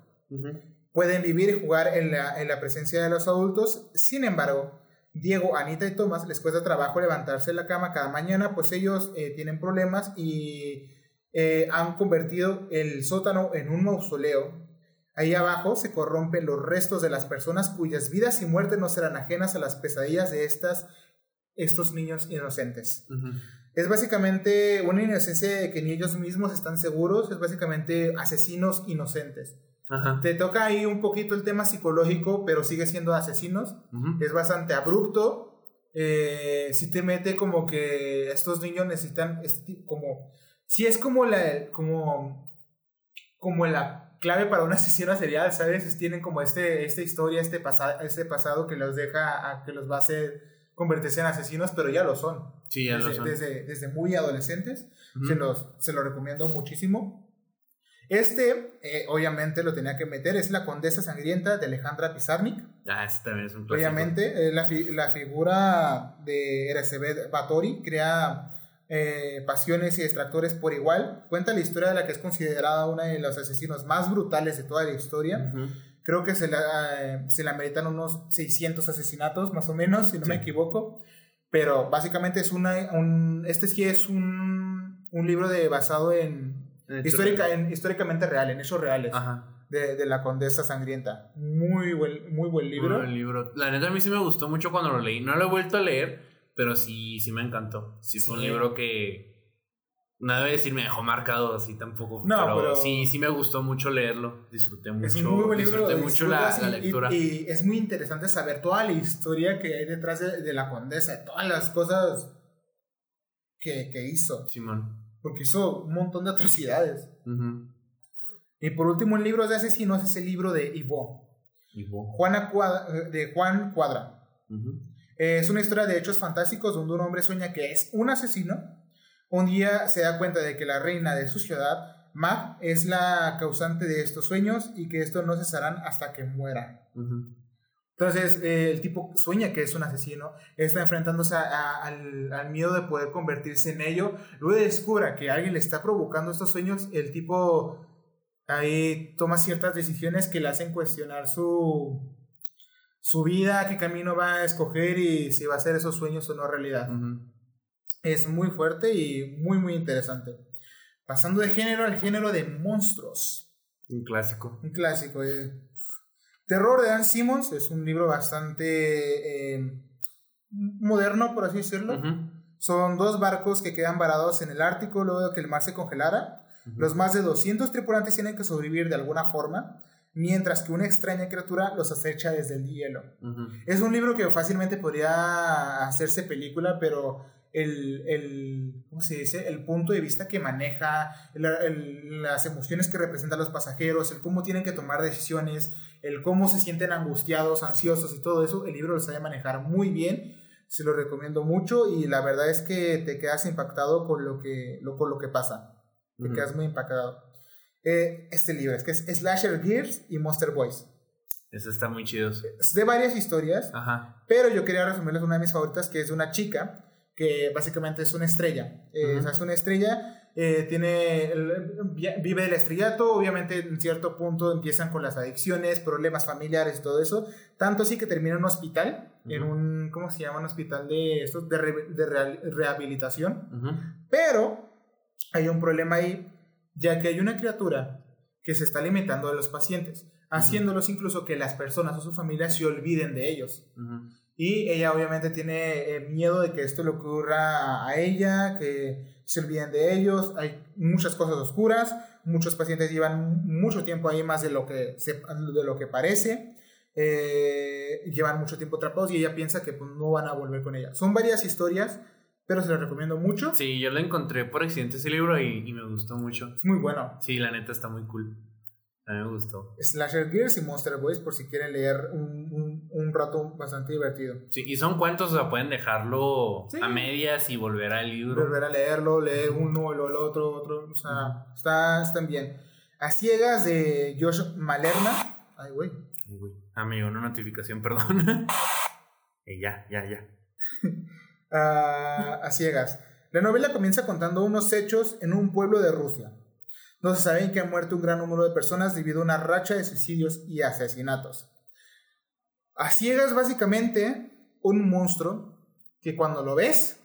Pueden vivir y jugar en la, en la presencia de los adultos, sin embargo, Diego, Anita y Tomás les cuesta trabajo levantarse de la cama cada mañana, pues ellos eh, tienen problemas y eh, han convertido el sótano en un mausoleo Ahí abajo se corrompen los restos de las personas cuyas vidas y muertes no serán ajenas a las pesadillas de estas, estos niños inocentes. Es básicamente una inocencia de que ni ellos mismos están seguros, es básicamente asesinos inocentes. Te toca ahí un poquito el tema psicológico, pero sigue siendo asesinos. Es bastante abrupto. Eh, si te mete como que estos niños necesitan, como, si es como la, como, como la clave para un asesino serial, ¿sabes? Tienen como este, esta historia, este, pasado este pasado que los deja, a, que los va a hacer convertirse en asesinos, pero ya lo son. Sí, ya desde, lo son. Desde, muy adolescentes, se, los, se lo recomiendo muchísimo. Este, eh, obviamente, lo tenía que meter, es La Condesa Sangrienta de Alejandra Pizarnik. Ah, este también es un clásico. Obviamente, la, la, figura de Eresebet Batori crea eh, pasiones y extractores por igual. Cuenta la historia de la que es considerada una de los asesinos más brutales de toda la historia. Creo que se la, se la meritan unos 600 asesinatos, más o menos, si no me equivoco. Pero básicamente es una. Un, este sí es un, un libro de, basado en, histórica, en. históricamente real, en hechos reales. De, de, la condesa sangrienta. Muy buen, muy buen libro. Muy buen libro. La neta a mí sí me gustó mucho cuando lo leí. No lo he vuelto a leer, pero sí, sí me encantó. Sí, fue un libro que. No debe decir me dejó marcado así tampoco. No, pero, sí, sí me gustó mucho leerlo. Disfruté mucho. Es muy buen libro. Disfruté mucho la, la, lectura. Y, es muy interesante saber toda la historia que hay detrás de, la condesa, todas las cosas que, que, hizo. Simón. Porque hizo un montón de atrocidades. Y por último, el libro de asesinos es el libro de Ivo. Ivo. Juana de Juan Cuadra. Es una historia de hechos fantásticos donde un hombre sueña que es un asesino. Un día se da cuenta de que la reina de su ciudad, Mag, es la causante de estos sueños y que estos no cesarán hasta que muera. Entonces, eh, el tipo sueña que es un asesino, está enfrentándose al, al, miedo de poder convertirse en ello. Luego descubra que alguien le está provocando estos sueños, el tipo ahí toma ciertas decisiones que le hacen cuestionar su, su vida, qué camino va a escoger y si va a ser esos sueños o no realidad. Es muy fuerte y muy, muy interesante. Pasando de género al género de monstruos. Un clásico. Un clásico. Eh. Terror de Dan Simmons es un libro bastante eh, moderno, por así decirlo. Son dos barcos que quedan varados en el Ártico luego de que el mar se congelara. Los más de 200 tripulantes tienen que sobrevivir de alguna forma, mientras que una extraña criatura los acecha desde el hielo. Es un libro que fácilmente podría hacerse película, pero el, el, ¿cómo se dice? el punto de vista que maneja, las emociones que representan los pasajeros, el cómo tienen que tomar decisiones, el cómo se sienten angustiados, ansiosos y todo eso, el libro lo sabe manejar muy bien. Se lo recomiendo mucho y la verdad es que te quedas impactado con lo que, lo, con lo que pasa. Te quedas muy impactado. Eh, este libro es que es Slasher Gears y Monster Boys. Eso está muy chido. Es de varias historias, Ajá. pero yo quería resumirles una de mis favoritas que es de una chica que básicamente es una estrella. es una estrella, eh, tiene, vive el estrellato, obviamente en cierto punto empiezan con las adicciones, problemas familiares y todo eso, tanto así que termina en un hospital, en un, ¿cómo se llama? Un hospital de, estos, de, de rehabilitación, pero hay un problema ahí, ya que hay una criatura que se está alimentando de los pacientes, haciéndolos incluso que las personas o su familia se olviden de ellos. Y ella obviamente tiene eh, miedo de que esto le ocurra a ella, que se olviden de ellos. Hay muchas cosas oscuras. Muchos pacientes llevan mucho tiempo ahí, más de lo que, de lo que parece. Eh, llevan mucho tiempo atrapados y ella piensa que pues, no van a volver con ella. Son varias historias, pero se las recomiendo mucho. Sí, yo lo encontré por accidente ese libro y, y me gustó mucho. Es muy bueno. Sí, la neta está muy cool. A mí me gustó. Slasher Gears y Monster Boys por si quieren leer un, un, un rato bastante divertido. Sí, y son cuentos, o sea, pueden dejarlo a medias y volver al libro. Volver a leerlo, leer uno, luego el otro, otro. O sea, está, están bien. A ciegas de Josh Malerna. Ay, güey. Güey. Amigo, una notificación, perdón. eh, ya, ya, ya. a ciegas. La novela comienza contando unos hechos en un pueblo de Rusia no se sabe que ha muerto un gran número de personas debido a una racha de suicidios y asesinatos. A ciegas, básicamente, un monstruo que cuando lo ves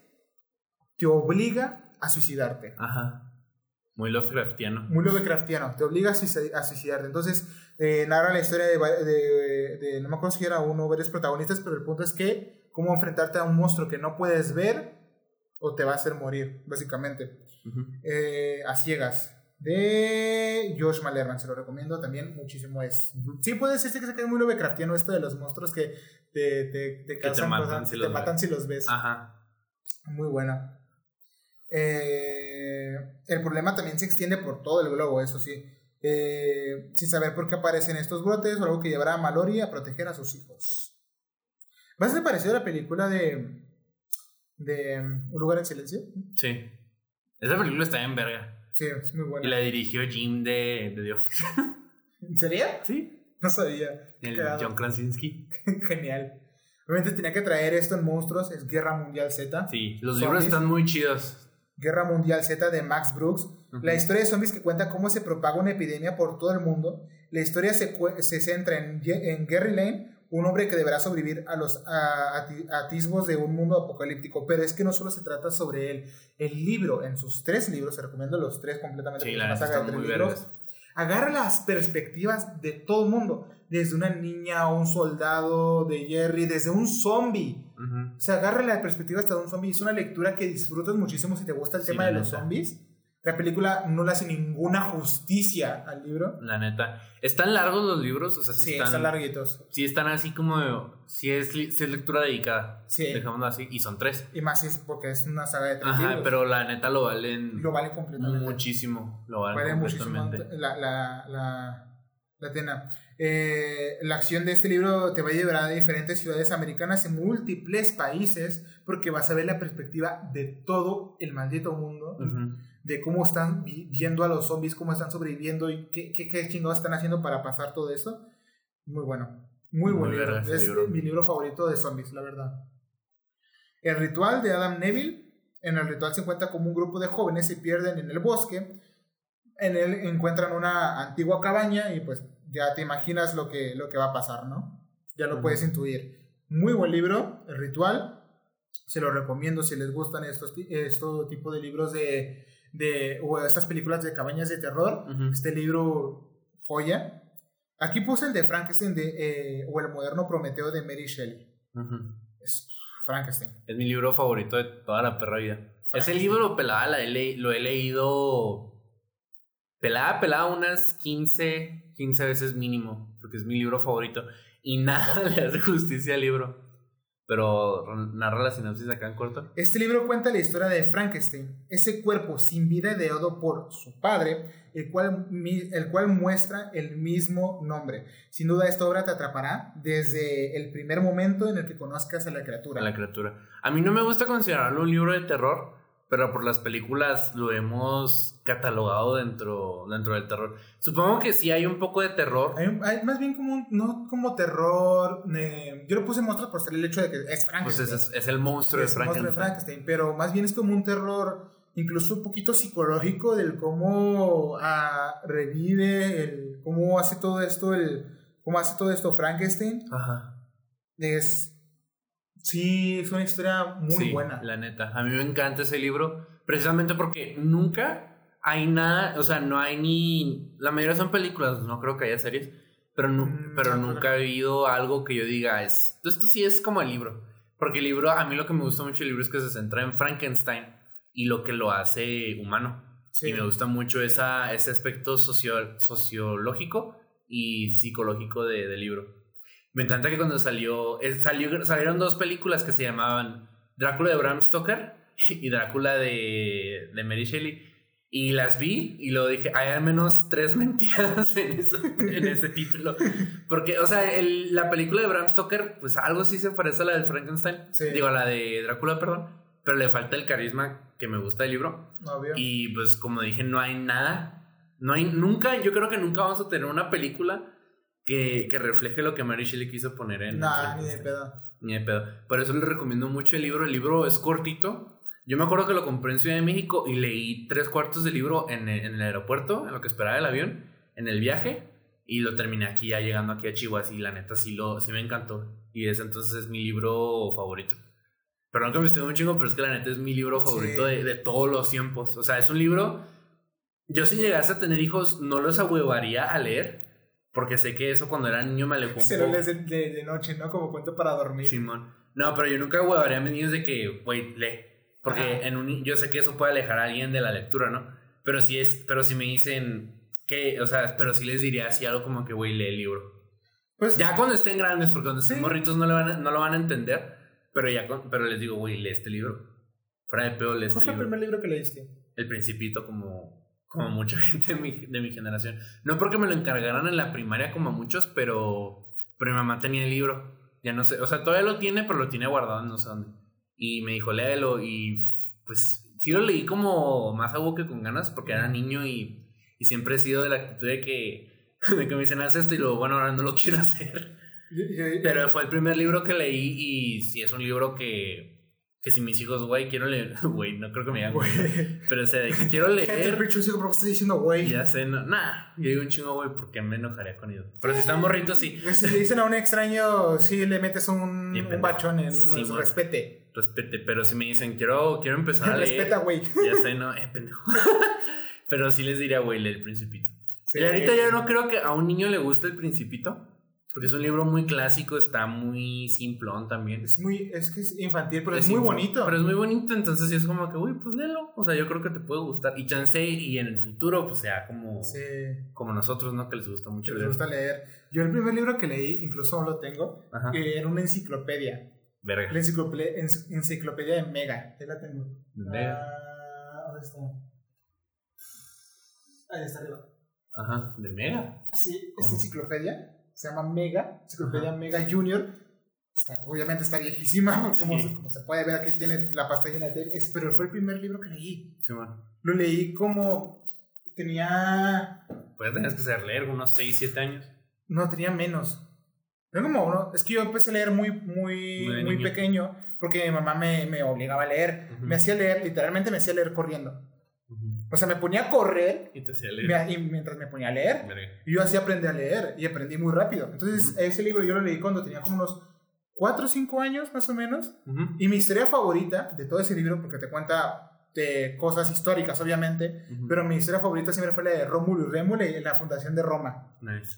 te obliga a suicidarte. Ajá. Muy Lovecraftiano. Muy Lovecraftiano, te obliga a, suicidarte. Entonces, eh, narra la historia de, de, no me acuerdo si era uno o varios protagonistas, pero el punto es que cómo enfrentarte a un monstruo que no puedes ver o te va a hacer morir, básicamente. Eh, a ciegas de Josh Malerman, se lo recomiendo también muchísimo. Es, sí, puede ser que se quede muy Lovecraftiano esto de los monstruos que te, te, te causan matan, si, te los matan si los ves. Ajá. Muy bueno. Eh, el problema también se extiende por todo el globo, eso sí. Eh, sin saber por qué aparecen estos brotes o algo que llevará a Mallory a proteger a sus hijos. ¿Vas a parecido a la película de, de Un lugar en silencio? Sí. Esa película está en verga. Sí, es muy buena. Y la dirigió Jim de, de The Office. ¿En serio? Sí. No sabía. El John Krasinski. Genial. Obviamente tenía que traer esto en Monstruos, es Guerra Mundial Z. Sí, los libros están muy chidos. Guerra Mundial Z de Max Brooks. La historia de zombies que cuenta cómo se propaga una epidemia por todo el mundo. La historia se, se centra en, en Gary Lane, un hombre que deberá sobrevivir a los atisbos de un mundo apocalíptico. Pero es que no solo se trata sobre él. El libro, en sus tres libros, se recomiendo los tres completamente. Sí, la saga de tres libros, agarra las perspectivas de todo el mundo. Desde una niña un soldado de Jerry, desde un zombie. O sea, agarra la perspectiva hasta de un zombie. Es una lectura que disfrutas muchísimo si te gusta el tema de los zombies. La película no le hace ninguna justicia al libro. La neta. ¿Están largos los libros? O sea, sí, están, larguitos. Sí, están así como. Si es, si es lectura dedicada. Sí. Dejámoslo así. Y son tres. Y más es porque es una saga de tres Ajá, pero la neta lo valen. Lo valen completamente. Muchísimo. Lo valen completamente. Muchísimo. La, la, la, Latina. Eh, la acción de este libro te va a llevar a diferentes ciudades americanas en múltiples países porque vas a ver la perspectiva de todo el maldito mundo, de cómo están viendo a los zombies, cómo están sobreviviendo y qué, qué, qué chingados están haciendo para pasar todo eso. Muy bueno. Muy, buen libro. Es mi libro favorito de zombies, la verdad. El ritual de Adam Neville. En el ritual se encuentra como un grupo de jóvenes se pierden en el bosque. En él encuentran una antigua cabaña y pues ya te imaginas lo que, lo que va a pasar, ¿no? Ya lo puedes intuir. Muy buen libro, El Ritual. Se lo recomiendo si les gustan estos, estos tipo de libros de, de, o estas películas de cabañas de terror. Este libro, joya. Aquí puse el de Frankenstein de, eh, o el moderno Prometeo de Mary Shelley. Es Frankenstein. Es mi libro favorito de toda la perra vida. Ese libro pelada lo he leído pelada, pelada unas 15, 15 veces mínimo, porque es mi libro favorito. Y nada le hace justicia al libro. Pero narra la sinopsis acá en corto. Este libro cuenta la historia de Frankenstein, ese cuerpo sin vida ideado por su padre, el cual, el cual muestra el mismo nombre. Sin duda esta obra te atrapará desde el primer momento en el que conozcas a la criatura. A la criatura. A mí no me gusta considerarlo un libro de terror, pero por las películas lo hemos catalogado dentro, dentro del terror. Supongo que sí hay un poco de terror. Hay, más bien como, no como terror. yo lo puse monstruos por ser el hecho de que es Frankenstein. Pues es, el monstruo, de, Frankenstein. Pero más bien es como un terror incluso un poquito psicológico del cómo ah, revive, el, cómo hace todo esto, el, cómo hace todo esto Frankenstein. Ajá. Es Sí, es una historia muy buena. La neta. A mí me encanta ese libro. Precisamente porque nunca hay nada. O sea, no hay ni. La mayoría son películas, no creo que haya series. Pero, mm, pero nunca he habido algo que yo diga. Es, esto sí es como el libro. Porque el libro, a mí lo que me gusta mucho del libro es que se centra en Frankenstein y lo que lo hace humano. Y me gusta mucho esa, ese aspecto socio, sociológico y psicológico de, del libro. Me encanta que cuando salió, salió, salieron dos películas que se llamaban Drácula de Bram Stoker y Drácula de, de Mary Shelley. Y las vi y lo dije, hay al menos tres mentiras en, eso, en ese título. Porque, o sea, el, la película de Bram Stoker, pues algo sí se parece a la de Frankenstein. Digo, a la de Drácula, perdón. Pero le falta el carisma que me gusta del libro. Y pues, como dije, no hay nada. No hay, nunca, yo creo que nunca vamos a tener una película que, que refleje lo que Mary Shelley quiso poner en. Nah, ni de pedo. Ni de pedo. Por eso le recomiendo mucho el libro. El libro es cortito. Yo me acuerdo que lo compré en Ciudad de México y leí tres cuartos del libro en el, en el aeropuerto, en lo que esperaba el avión, en el viaje. Y lo terminé aquí, ya llegando aquí a Chihuahua. Y la neta sí, lo, sí me encantó. Y ese entonces es mi libro favorito. Perdón que me estoy un chingo, pero es que la neta es mi libro favorito de, de, todos los tiempos. O sea, es un libro. Yo, si llegase a tener hijos, no los ahuevaría a leer. Porque sé que eso cuando era niño me alejó Se lo lees de, de, noche, ¿no? Como cuento para dormir. Simón. No, pero yo nunca huevaría a mis niños de que, güey, lee. Porque en un, yo sé que eso puede alejar a alguien de la lectura, ¿no? Pero si es, pero si me dicen que, o sea, pero sí les diría así algo como que, güey, lee el libro. Pues, ya cuando estén grandes, porque cuando estén morritos no, le van no lo van a entender, pero ya pero les digo, güey, lee este libro. Fuera de peor, lee este ¿Cuál fue el primer libro que leíste? El Principito, como como mucha gente de mi, de mi, generación. No porque me lo encargaran en la primaria como muchos, pero, pero mi mamá tenía el libro. Ya no sé, o sea, todavía lo tiene, pero lo tiene guardado no sé dónde. Y me dijo, léelo y pues sí lo leí como más a que con ganas porque era niño y, y siempre he sido de la actitud de que, de que me dicen, haz esto y luego, bueno, ahora no lo quiero hacer. Pero fue el primer libro que leí y sí es un libro que que si mis hijos, güey, quiero leer, güey, no creo que me digan güey, pero o sea, de que quiero leer. ¿Qué te hijo, estás diciendo güey? Ya sé, no, nah, yo digo un chingo, güey, porque me enojaría con ellos. Pero si están morritos, sí. Si le dicen a un extraño, sí le metes un, un bachón en sí, respete. Respete, pero si me dicen, quiero, quiero empezar a leer. Respeta, güey. Ya sé, no, eh, pendejo. pero sí les diría, güey, lee el Principito. y ahorita ya no creo que a un niño le guste el Principito. Porque es un libro muy clásico, está muy simplón también. Es muy, es que es infantil, pero es, muy bonito. Pero es muy bonito, entonces sí es como que, uy, pues léelo. O sea, yo creo que te puede gustar. Y chance, y en el futuro, pues sea como, como nosotros, ¿no? Que les gusta mucho leer. Les gusta leer. Yo el primer libro que leí, incluso aún lo tengo, era una enciclopedia. Verga. La enciclopedia, enciclopedia de Mega. Ahí la tengo. Mega. Ah, ¿Dónde está? Ahí está arriba. Ajá, de Mega. Sí, esta enciclopedia se llama Mega, Enciclopedia Mega Junior. Está, obviamente está viejísima, como, Sí. se, como se puede ver aquí tiene la pasta llena de es- pero fue el primer libro que leí. Sí, bueno. Lo leí como tenía Pues tenías que saber leer unos 6, 7 años. No, tenía menos. Era como uno. Es que yo empecé a leer muy, muy, Muy muy pequeño porque mi mamá me, me obligaba a leer. Ujú. Me hacía leer, literalmente me hacía leer corriendo. O sea, me ponía a correr Y te hacía me- leer. y mientras me ponía a leer. Y yo así aprendí a leer y aprendí muy rápido. Entonces, Ujú. ese libro yo lo leí cuando tenía como unos 4 o 5 años más o menos. Ujú. Y mi historia favorita de todo ese libro, porque te cuenta de cosas históricas, obviamente, Ujú. pero mi historia favorita siempre fue la de Rómulo y Rémulo y la fundación de Roma. Nice.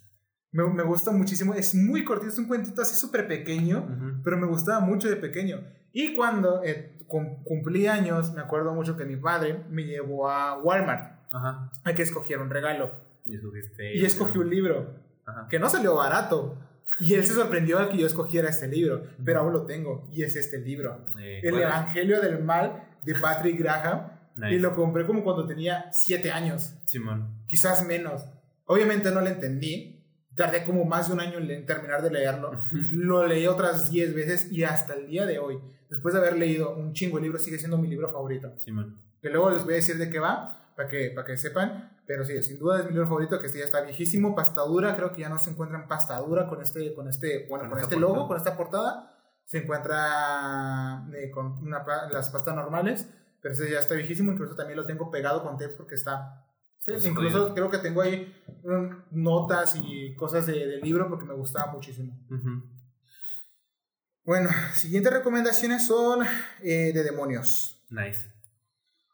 Me, me gusta muchísimo. Es muy cortito, es un cuentito así súper pequeño, pero me gustaba mucho de pequeño. Y cuando eh, cum- cumplí años, me acuerdo mucho que mi padre me llevó a Walmart Ajá. a que escogiera un regalo. Y escogiste. Y escogí un libro Ajá. que no salió barato. Y él se sorprendió al que yo escogiera este libro, pero aún lo tengo. Y es este libro. Eh, El. Evangelio del Mal de Patrick Graham. Nice. Y lo compré como cuando tenía 7 años. Simón. quizás menos. Obviamente no lo entendí. Tardé como más de un año en terminar de leerlo. Lo leí otras 10 veces y hasta el día de hoy, después de haber leído un chingo de libros, sigue siendo mi libro favorito. Simón. Que luego les voy a decir de qué va, para que, para que sepan. Pero sí, sin duda es mi libro favorito, que este ya está viejísimo. Pasta dura, creo que ya no se encuentra en pasta dura con este, con este, bueno, Con con, este logo, portada. con esta portada. Se encuentra eh, con una las pastas normales, pero ese ya está viejísimo. Incluso también lo tengo pegado con tape porque está. sí, Pues, incluso creo que tengo ahí mm, notas y cosas de- del libro porque me gustaba muchísimo. Ujú. Bueno, siguientes recomendaciones son eh, de demonios. Nice.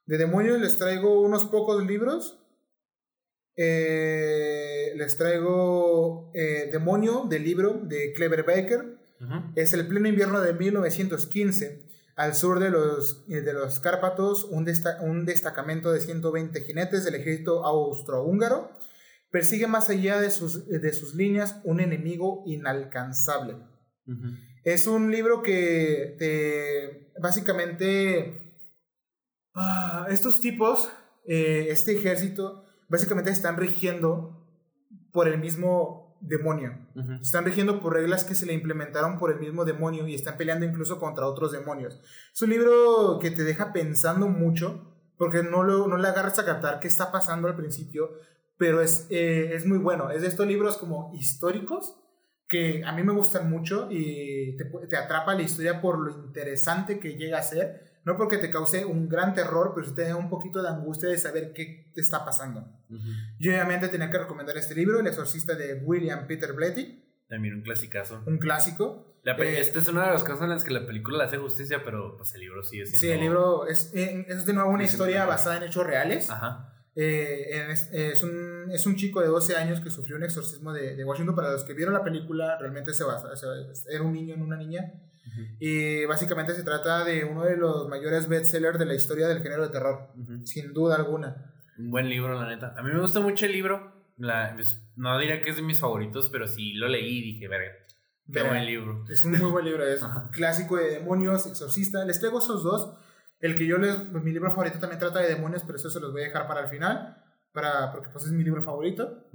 De demonios les traigo unos pocos libros. Eh, les traigo eh, Demonio del libro de Clever Baker. Es el pleno invierno de 1915. Al sur de los, de los Cárpatos, un, desta- un destacamento de 120 jinetes del ejército austrohúngaro persigue más allá de sus, de sus líneas un enemigo inalcanzable. Es un libro que te, básicamente ah, estos tipos, eh, este ejército, básicamente están rigiendo por el mismo demonio. Están rigiendo por reglas que se le implementaron por el mismo demonio y están peleando incluso contra otros demonios. Es un libro que te deja pensando mucho porque no, lo, no le agarras a captar qué está pasando al principio, pero es, eh, es muy bueno. Es de estos libros como históricos que a mí me gustan mucho y te, te atrapa la historia por lo interesante que llega a ser. No porque te cause un gran terror, pero sí te da un poquito de angustia de saber qué te está pasando. Ujú. Yo obviamente tenía que recomendar este libro, El exorcista de William Peter Blatty, También un clasicazo. un clásico. La Eh, este es uno de los casos en los que la película le hace justicia, pero pues el libro sigue siendo. Sí, el libro es, eh, es de nuevo una historia basada en hechos reales. Ajá. Eh, es, es un, es un chico de 12 años que sufrió un exorcismo de, de Washington. Para los que vieron la película, realmente se basa, se- era un niño en una niña. Ujú. Y básicamente se trata de uno de los mayores bestsellers de la historia del género de terror, Ujú. sin duda alguna. Un buen libro, la neta. A mí me gusta mucho el libro. La- es- no diría que es de mis favoritos, pero sí lo leí y dije, verga, qué buen libro. Es un muy buen libro, es clásico de demonios, exorcista. Les traigo esos dos. El que yo les, pues, mi libro favorito también trata de demonios, pero eso se los voy a dejar para el final, para, porque pues es mi libro favorito.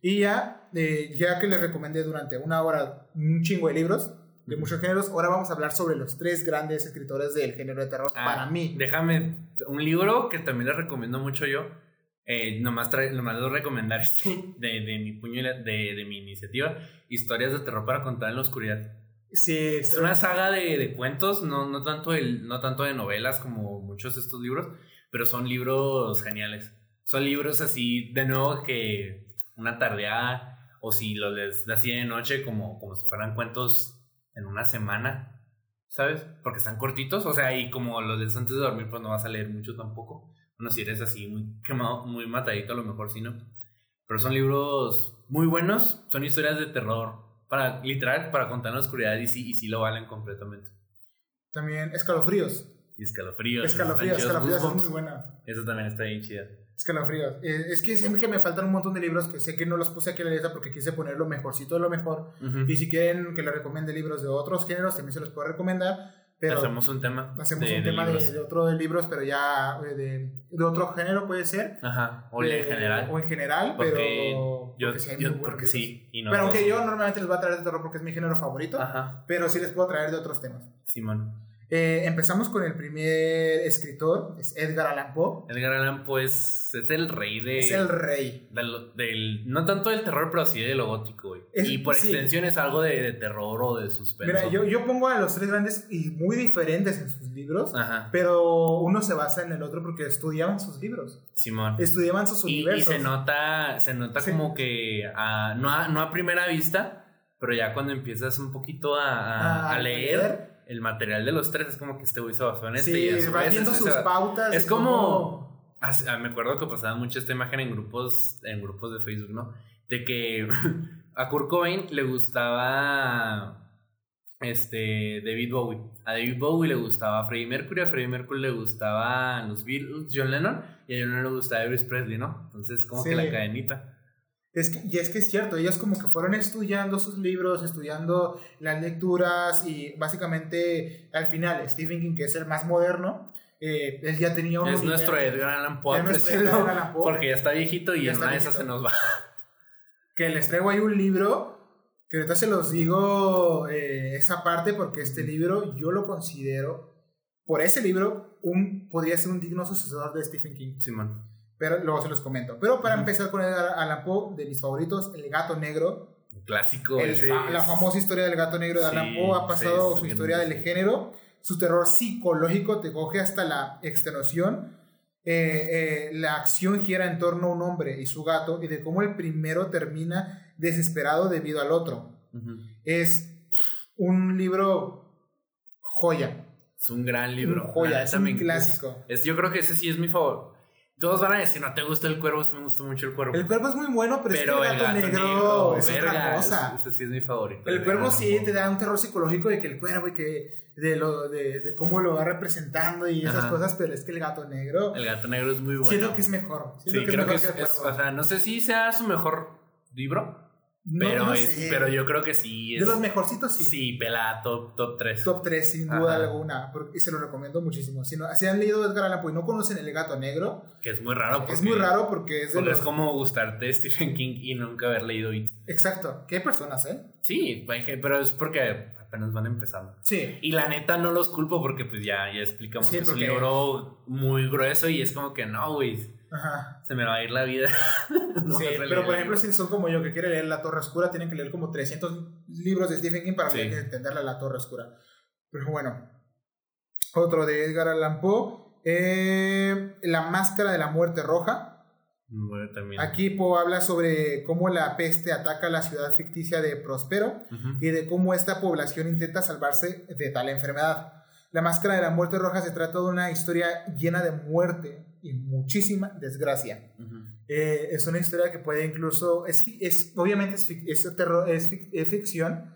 Y ya, eh, ya que les recomendé durante una hora un chingo de libros de muchos géneros, ahora vamos a hablar sobre los tres grandes escritores del género de terror Ah, para mí. Déjame un libro que también le recomiendo mucho yo. Eh, nomás, nomás lo recomendar este de, de mi puño de, de mi iniciativa. Historias de terror para contar en la oscuridad. Sí, Es una saga de, de cuentos, no, no, tanto el, no tanto de novelas como muchos de estos libros, pero son libros geniales. Son libros así, de nuevo, que una tardeada, o si los lees así de noche, como, como si fueran cuentos en una semana, ¿sabes? Porque están cortitos, o sea, y como los lees antes de dormir, pues no vas a leer mucho tampoco. Bueno, si eres así muy quemado, muy matadito, a lo mejor sí, ¿no? Pero son libros muy buenos, son historias de terror, para literal, para contar la oscuridad y sí, y sí lo valen completamente. También Escalofríos. Y escalofríos. Escalofríos, Escalofríos es muy buena. Eso también está bien chida. Escalofríos. Eh, es que siempre que me faltan un montón de libros que sé que no los puse aquí en la lista porque quise poner lo mejorcito de lo mejor. Y si quieren que les recomiende libros de otros géneros, también se los puedo recomendar. Pero hacemos un tema. Hacemos un tema de, otro de libros, pero ya eh, de, de, otro género puede ser. Ajá, o en general. O en general, pero. Yo, porque, sí. pero aunque yo normalmente les voy a traer de terror porque es mi género favorito. Ajá. Pero sí les puedo traer de otros temas. Simón. Eh, empezamos con el primer escritor, es Edgar Allan Poe. Edgar Allan Poe es, es el rey de. Es el rey. Del, no tanto del terror, pero sí de lo gótico, y por extensión es algo de, terror o de suspenso. Mira, yo, yo, pongo a los tres grandes y muy diferentes en sus libros, pero uno se basa en el otro porque estudiaban sus libros. Simón. Estudiaban sus universos. Y se nota, se nota como que no, a, no a primera vista, pero ya cuando empiezas un poquito a, a, leer el material de los tres es como que este güey se basó en este y va viendo sus pautas. Es como... Ah, me acuerdo que pasaba mucho esta imagen en grupos, en grupos de Facebook, ¿no? De que a Kurt Cobain le gustaba este David Bowie. A David Bowie le gustaba Freddie Mercury, a Freddie Mercury le gustaba los Beatles, John Lennon, y a John Lennon le gustaba Elvis Presley, ¿no? Entonces como que la cadenita. Es que, y es que es cierto, ellos como que fueron estudiando sus libros, estudiando las lecturas y básicamente al final Stephen King, que es el más moderno, eh, él ya tenía un... Es nuestro Edgar Allan Poe, porque ya está viejito y en una de esas se nos va. Que les traigo ahí un libro, que ahorita se los digo eh, esa parte porque este libro yo lo considero, por ese libro, un, podría ser un digno sucesor de Stephen King. Simón. Pero luego se los comento. Pero para empezar con el Alan Poe, de mis favoritos, El Gato Negro. clásico. la famosa historia del Gato Negro de Alan Poe ha pasado su historia del género. Su terror psicológico te coge hasta la extenuación. Eh, eh, la acción gira en torno a un hombre y su gato y de cómo el primero termina desesperado debido al otro. Es un libro joya. Es un gran libro. joya, es un clásico. Es, yo creo que ese sí es mi favorito todos van a decir, no te gusta el cuervo, me gusta mucho el cuervo. El cuervo es muy bueno, pero, es que el gato, negro, es otra cosa. Ese, sí es mi favorito. El, cuervo sí te da un terror psicológico de que el cuervo y que de lo de, de cómo lo va representando y esas cosas, pero es que el gato negro. El gato negro es muy bueno. Siento que es mejor. sí, creo que, es, o sea, no sé si sea su mejor libro, pero, pero yo creo que sí. Es, de los mejorcitos, sí. Sí, pelada, top, top 3. Top 3, sin duda alguna. Y se lo recomiendo muchísimo. Si, no, si han leído Edgar Allan Poe y no conocen El Gato Negro. Que es muy raro. es muy raro porque es de los... es como gustarte Stephen King y nunca haber leído It. Exacto. ¿Qué personas, eh? Sí, pero es porque apenas van empezando. Sí. Y la neta no los culpo porque pues ya, ya explicamos que es un libro muy grueso y es como que no, güey se me va a ir la vida. sí, pero por ejemplo, si son como yo que quieren leer La Torre Oscura, tienen que leer como 300 libros de Stephen King para entender La Torre Oscura. Pero bueno, otro de Edgar Allan Poe, eh, La Máscara de la Muerte Roja. Aquí Poe habla sobre cómo la peste ataca la ciudad ficticia de Prospero y de cómo esta población intenta salvarse de tal enfermedad. La Máscara de la Muerte Roja se trata de una historia llena de muerte, y muchísima desgracia. Eh, es una historia que puede incluso, es, es obviamente es, es, terror, es, ficción,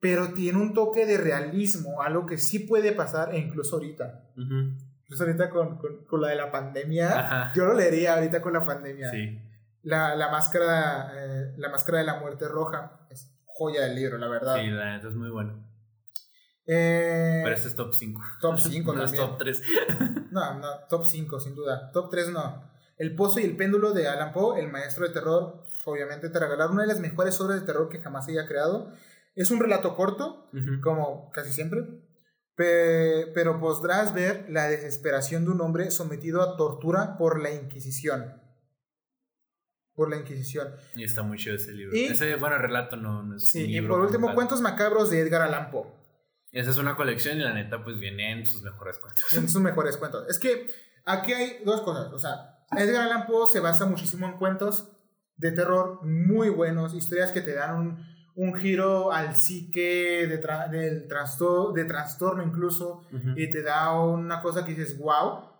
pero tiene un toque de realismo, algo que sí puede pasar e incluso ahorita. Incluso ahorita con, con, la de la pandemia, yo lo leería ahorita con la pandemia. Sí. La, la, máscara, eh, la máscara de la muerte roja es joya del libro, la verdad. Sí, la neta es muy bueno. Eh, Pero ese es top 5. Top 5 no es top 3. no, no, top 5, sin duda. Top 3 no. El Pozo y el Péndulo de Alan Poe, el maestro de terror, obviamente te regalaron una de las mejores obras de terror que jamás haya creado. Es un relato corto, como casi siempre, pero podrás ver la desesperación de un hombre sometido a tortura por la Inquisición. Por la Inquisición. Y está muy chido ese libro. ese, bueno, relato no, no es Sí, y por último, Cuentos Macabros de Edgar Allan Poe. Esa es una colección y la neta, pues viene en sus mejores cuentos. En sus mejores cuentos. Es que aquí hay dos cosas. O sea, Edgar Allan Poe se basa muchísimo en cuentos de terror muy buenos, historias que te dan un, un giro al psique de del trastorno, de trastorno incluso, y te da una cosa que dices, wow.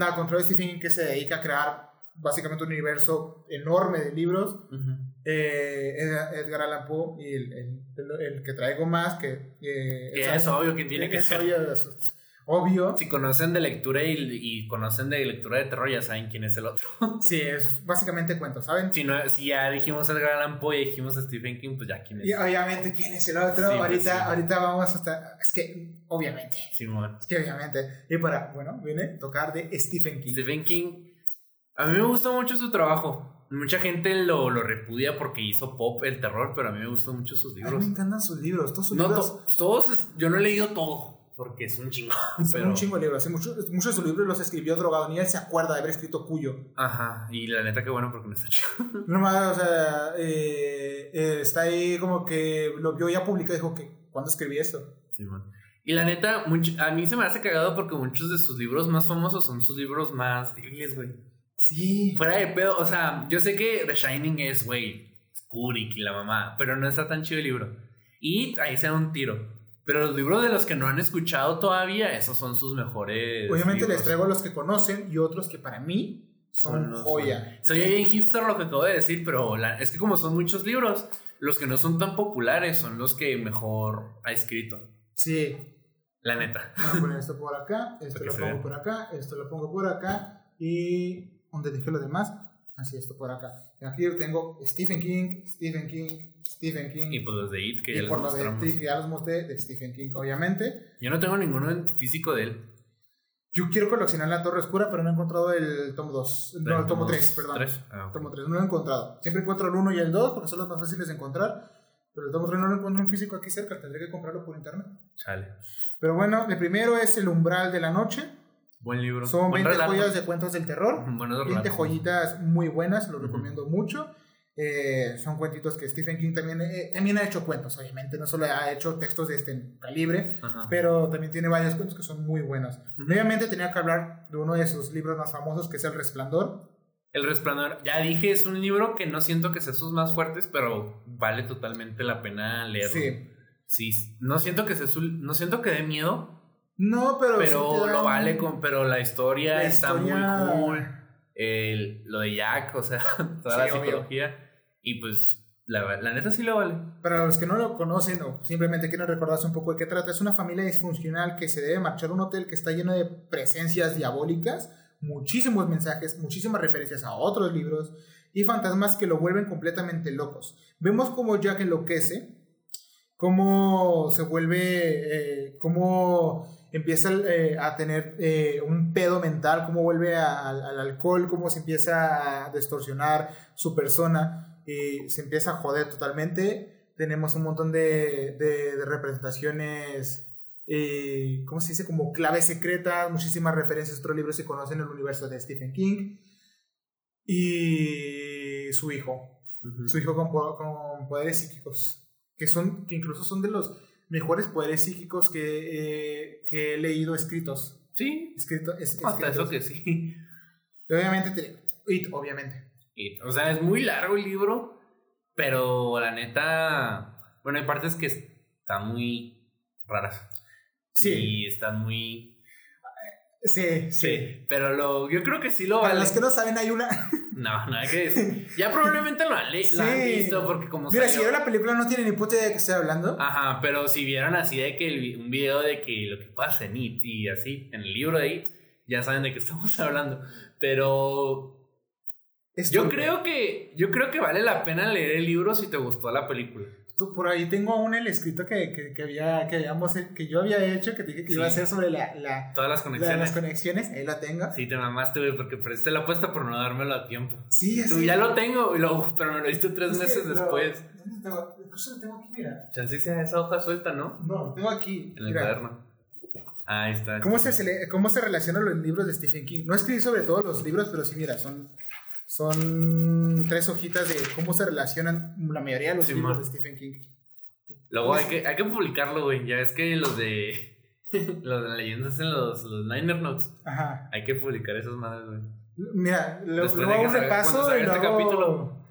Al contrario de Stephen King, que se dedica a crear básicamente un universo enorme de libros. Eh, Edgar Allan Poe y el, el, que traigo más, que... Eh, es obvio que tiene que, ser. obvio. Si conocen de lectura y, y, conocen de lectura de terror, ya saben quién es el otro. Sí, es básicamente cuentos, ¿saben? Si, no, si ya dijimos Edgar Allan Poe y dijimos Stephen King, pues ya quién es. Y obviamente quién es el otro. Sí, pues ahorita, sí. ahorita vamos hasta. Es que, obviamente. Simón. Es que obviamente. Y para, bueno, viene tocar de Stephen King. Stephen King, a mí me gustó mucho su trabajo. Mucha gente lo, lo repudia porque hizo pop el terror, pero a mí me gustan mucho sus A mí libros. me encantan sus libros. Todos sus No, libros. to- todos, es- yo no he leído todo, porque es un chingo. Pero, un chingo de libros. sí, Muchos, muchos de sus libros los escribió drogado. Ni él se acuerda de haber escrito Cuyo. Ajá, y la neta que bueno porque no está chido. No más, o sea, eh, eh, está ahí como que lo vio ya publicado y dijo que, ¿cuándo escribí esto? Simón. Y la neta, much- a mí se me hace cagado porque muchos de sus libros más famosos son sus libros más débiles, güey. Sí. Fuera de pedo, o sea, yo sé que The Shining es, güey, Kubrick y la mamá, pero no está tan chido el libro. Y ahí se da un tiro. Pero los libros de los que no han escuchado todavía, esos son sus mejores. Obviamente libros. les traigo los que conocen y otros que para mí son, Son joya. Soy bien hipster lo que acabo de decir, pero la- es que como son muchos libros, los que no son tan populares son los que mejor ha escrito. Sí. La neta. Voy a poner esto por acá, esto lo pongo por acá, esto lo pongo por acá y donde dejé lo demás, así esto por acá. Y aquí tengo Stephen King, Stephen King, Stephen King. Y pues los de It, que y ya les por lo de mostramos. que ya los mostré de Stephen King, obviamente. Yo no tengo ninguno en físico de él. Yo quiero coleccionar la Torre Oscura, pero no he encontrado el tomo 2. No, el tomo Dos, 3, perdón. tres. Ah. Tomo 3, no lo he encontrado. Siempre encuentro el 1 y el 2 porque son los más fáciles de encontrar. Pero el tomo 3 no lo encuentro en físico aquí cerca, tendré que comprarlo por internet. Chale. Pero bueno, el primero es El Umbral de la Noche. Buen libro. Son Buen 20 relato. joyas de cuentos del terror. Buenos 20 relatos. joyitas muy buenas, lo Ujú. recomiendo mucho. Eh, son cuentitos que Stephen King también, eh, también ha hecho cuentos, obviamente, no solo ha hecho textos de este calibre, Ajá. pero también tiene varios cuentos que son muy buenos. Ujú. Obviamente tenía que hablar de uno de sus libros más famosos, que es El Resplandor. El Resplandor, ya dije, es un libro que no siento que sea sus más fuertes, pero vale totalmente la pena leerlo. Sí. Sí, no siento que sea su- no siento que dé miedo, No, pero... sí pero lo vale con, pero la historia La está muy cool. El- lo de Jack, o sea, toda Sí, la obvio. psicología. Y pues, la, la neta sí lo vale. Para los que no lo conocen o simplemente quieren recordarse un poco de qué trata, es una familia disfuncional que se debe marchar a un hotel que está lleno de presencias diabólicas, muchísimos mensajes, muchísimas referencias a otros libros y fantasmas que lo vuelven completamente locos. Vemos cómo Jack enloquece, cómo se vuelve, eh, cómo empieza eh, a tener eh, un pedo mental, cómo vuelve a- al, al alcohol, cómo se empieza a distorsionar su persona y se empieza a joder totalmente. Tenemos un montón de, de- de representaciones, eh, ¿cómo se dice? Como claves secretas, muchísimas referencias a otros libros que conocen el universo de Stephen King. Y su hijo, su hijo con, con poderes psíquicos, que, son, que incluso son de los mejores poderes psíquicos que, eh, que he leído escritos. Sí, Escrito, es- hasta escritos. eso que sí. Y Obviamente, te- It, obviamente. Y, o sea, es muy largo el libro, pero la neta, bueno, hay partes que están muy raras. Sí. Y están muy... Sí, sí. Pero lo, yo creo que sí lo Para vale. los que no saben, hay una. No, nada que decir. Ya probablemente lo han, han Sí. visto porque como Mira, si salió- vieron la película, no tienen ni puta idea de qué estoy hablando. Ajá, pero si vieron así de que el un video de que lo que pasa en It y así, en el libro de It, ya saben de qué estamos hablando. Pero Es yo creo que yo creo que vale la pena leer el libro si te gustó la película. Tú, por ahí tengo aún el escrito que, que, que había, que, habíamos, que yo había hecho, que dije que iba a hacer sobre la, la, Todas las la- conexiones. las conexiones. Ahí lo tengo. Sí, te mamaste, güey, porque perdiste la apuesta por no dármelo a tiempo. Sí, Tú así. ya lo tengo, y lo- pero me lo diste tres Es meses después. ¿Dónde tengo? Incluso lo tengo aquí, mira. Chance sea esa hoja suelta, ¿no? No, lo tengo aquí. En el Mira. cuaderno. Ah, ahí está. ¿Cómo se, ¿Cómo se relacionan los libros de Stephen King? No escribí sobre todos los libros, pero sí, mira, son, son tres hojitas de cómo se relacionan la mayoría de los Sí, libros man. de Stephen King. Luego hay que, hay que publicarlo, güey. Ya ves que los de. los de leyendas en los, los Niner Notes. Ajá. Hay que publicar esas madres, güey. Mira, lo, Después luego de un salga- repaso y este luego- capítulo.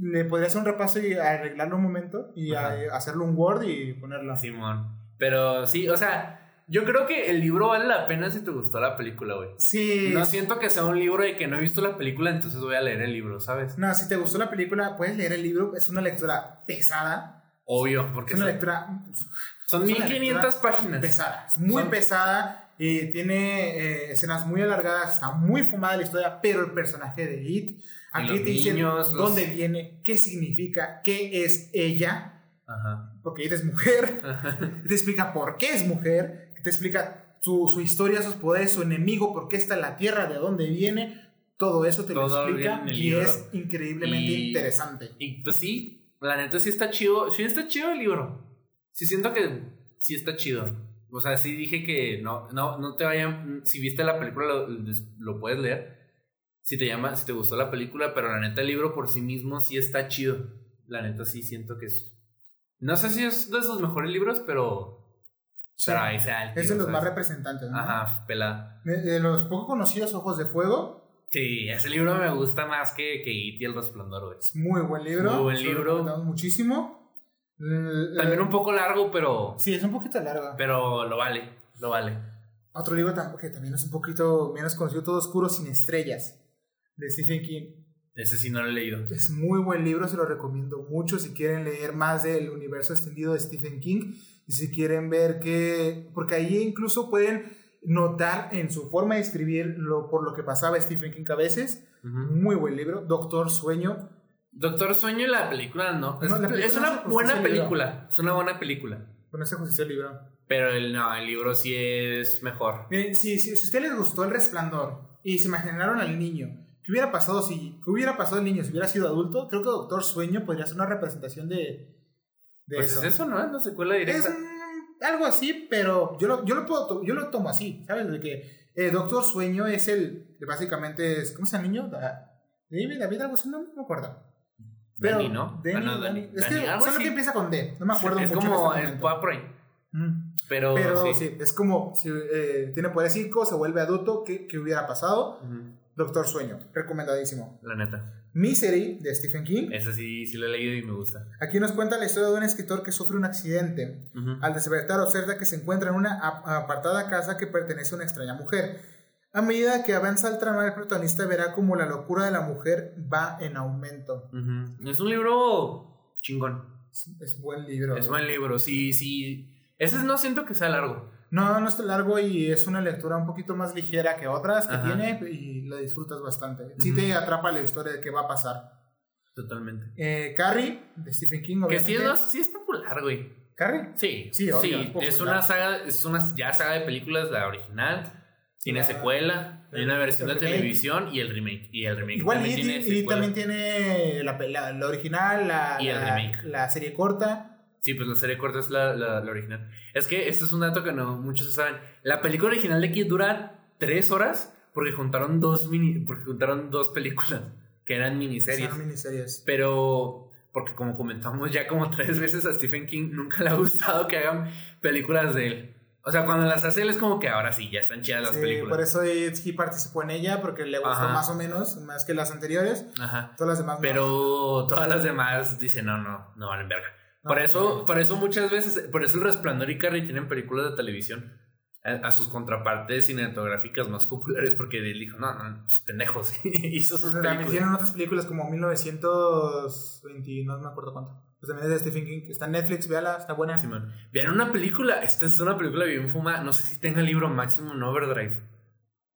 Le podría hacer un repaso y arreglarlo un momento y a- hacerlo un Word y ponerlo. Simón. Pero sí, o sea, yo creo que el libro vale la pena si te gustó la película, güey. Sí. No siento que sea un libro de que no he visto la película, entonces voy a leer el libro, ¿sabes? No, si te gustó la película, puedes leer el libro. Es una lectura pesada. Obvio, porque Es una son, lectura son es una 1500 páginas. pesada. Es muy Son- pesada. y tiene eh, escenas muy alargadas, está muy fumada la historia, pero el personaje de It, aquí te dicen dónde viene, qué significa, qué es ella, porque It es mujer, te explica por qué es mujer, te explica su, su, historia, sus poderes, su enemigo, por qué está en la Tierra, de dónde viene, todo eso te lo explica y es increíblemente interesante. Y pues sí, la neta sí está chido, sí está chido el libro. Sí siento que sí está chido. O sea, sí dije que no, no, no te vayan. Si viste la película, lo, lo, puedes leer. Si te llama, si te gustó la película, pero la neta, el libro por sí mismo sí está chido. La neta, sí siento que es. No sé si es de sus mejores libros, pero. Pero ahí sea Es de los más representantes, ¿no? Ajá, pelada. De, los poco conocidos Ojos de Fuego. Sí, ese libro me gusta más que, que E.T. el Resplandor, güey. Es muy buen libro. Muy buen libro. muchísimo. También un poco largo, pero. Sí, es un poquito largo. Pero lo vale, lo vale. Otro libro que también es un poquito menos conocido, Todo Oscuro sin Estrellas, de Stephen King. Ese sí no lo he leído. Es muy buen libro, se lo recomiendo mucho si quieren leer más del universo extendido de Stephen King y si quieren ver que. Porque ahí incluso pueden notar en su forma de escribir lo, por lo que pasaba Stephen King a veces. Muy buen libro. Doctor Sueño Doctor Sueño y la película no. Es, una buena película. Es una buena película. Con ese justicia el libro. Pero el, no, el libro sí es mejor. Miren, si, si, a usted les gustó El Resplandor y se imaginaron al niño, ¿qué hubiera pasado si qué hubiera pasado el niño si hubiera sido adulto? Creo que Doctor Sueño podría ser una representación de, de pues eso. es eso, ¿no? Es una secuela directa. Es algo así, pero yo lo, yo lo, puedo, yo lo tomo así, ¿sabes? De que eh, Doctor Sueño es el, básicamente es, ¿cómo se llama niño? David, David, algo así, no me acuerdo. Pero, Dani, ¿no? Dani, Es que solo que empieza con D. No me acuerdo Es como este el Papre. Mm. Pero, Pero sí. es como si eh, tiene poder psíquico, se vuelve adulto, ¿qué, qué hubiera pasado? Doctor Sueño, recomendadísimo. La neta. Misery, de Stephen King. Ese sí, sí lo he leído y me gusta. Aquí nos cuenta la historia de un escritor que sufre un accidente. Al despertar observa que se encuentra en una apartada casa que pertenece a una extraña mujer. A medida que avanza el trama, el protagonista verá como la locura de la mujer va en aumento. Es un libro chingón. Es, buen libro. Es buen libro, sí, sí. Ese no siento que sea largo. No, no está largo y es una lectura un poquito más ligera que otras que tiene y la disfrutas bastante. Sí te atrapa la historia de qué va a pasar. Totalmente. Eh, Carrie, de Stephen King, obviamente. Que sí es, sí es popular, güey. ¿Carrie? Sí, sí, sí. Es, una saga, es una ya saga de películas, la original. Tiene secuela, hay una versión de televisión y el remake. Y el remake Igual también y, tiene y también tiene la, la, original, la, y el remake. la serie corta. Sí, pues la serie corta es la, la, original. Es que esto es un dato que no muchos saben. La película original de aquí dura tres horas porque juntaron dos mini, porque juntaron dos películas que eran miniseries. Son miniseries. Pero porque como comentamos ya como tres veces a Stephen King nunca le ha gustado que hagan películas de él. O sea, cuando las hace él es como que ahora sí, ya están chidas las películas. Por eso sí participó en ella, porque le gustó más o menos, más que las anteriores. Ajá. Todas las demás. Pero todas las demás dicen, no, no, no valen verga. Por eso, por eso muchas veces, por eso el Resplandor y Carrie tienen películas de televisión a, sus contrapartes cinematográficas más populares, porque él dijo, no, no, pues, pendejos. Hizo sus películas. Hicieron otras películas como 1920, no me acuerdo cuánto. Pues también es de Stephen King. Está en Netflix, véala, está buena. Sí, man. Vean una película. Esta es una película bien fumada. No sé si tenga el libro Maximum Overdrive.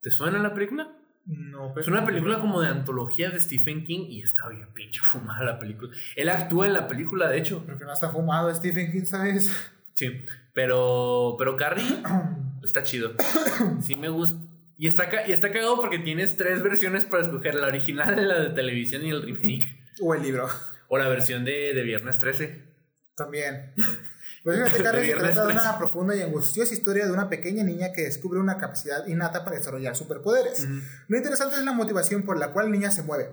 ¿Te suena la película? No, pero. Es una película como de antología de Stephen King y está bien pinche fumada la película. Él actúa en la película, de hecho. Porque no está fumado Stephen King, ¿sabes? Sí, pero. Pero Carrie está chido. Sí me gusta. Y está, y está cagado porque tienes tres versiones para escoger: la original, la de televisión y el remake. O el libro. O la versión de, de Viernes 13. También. Pues este Carrie se trata de una profunda y angustiosa historia de una pequeña niña que descubre una capacidad innata para desarrollar superpoderes. Lo interesante es la motivación por la cual la niña se mueve.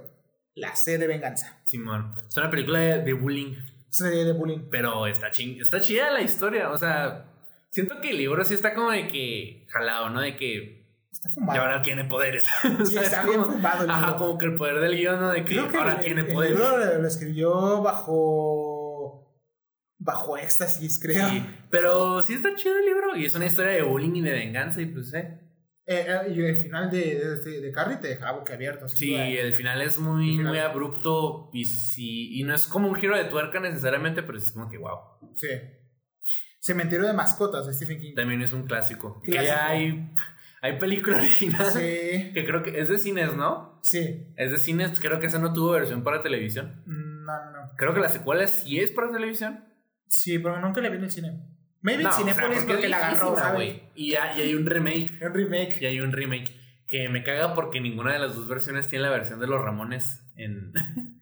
La sed de venganza. Simón. es una película de, bullying. Una de bullying. Pero está, ching está chida la historia. O sea, siento que el libro sí está como de que jalado, ¿no? De que Está fumado. Y ahora tiene poderes. Sí, está bien fumado. El ajá, como que el poder del guion, ¿no? De que, ahora tiene poderes. El libro lo escribió bajo. Bajo éxtasis, creo. Sí, pero sí está chido el libro. Y es una historia de bullying y de venganza, y pues, eh. Eh, eh, y el final de, de, de, Carrie te deja abierto. Sí, el final es muy, muy abrupto y, sí, y no es como un giro de tuerca necesariamente, pero es como que wow. Sí. Cementerio de mascotas de Stephen King. También es un clásico. Que Clásico. hay, hay película original. Sí, Que creo que es de cines, ¿no? sí. Es de cines, creo que esa no tuvo versión para televisión. Mm, No, no, no. Creo que la secuela sí es para televisión. Sí, pero nunca la vi en el cine. Maybe No, en o sea, Cinepolis porque porque la agarró, güey. Y, y hay un remake. Un remake. Y hay un remake que me caga porque ninguna de las dos versiones tiene la versión de los Ramones en,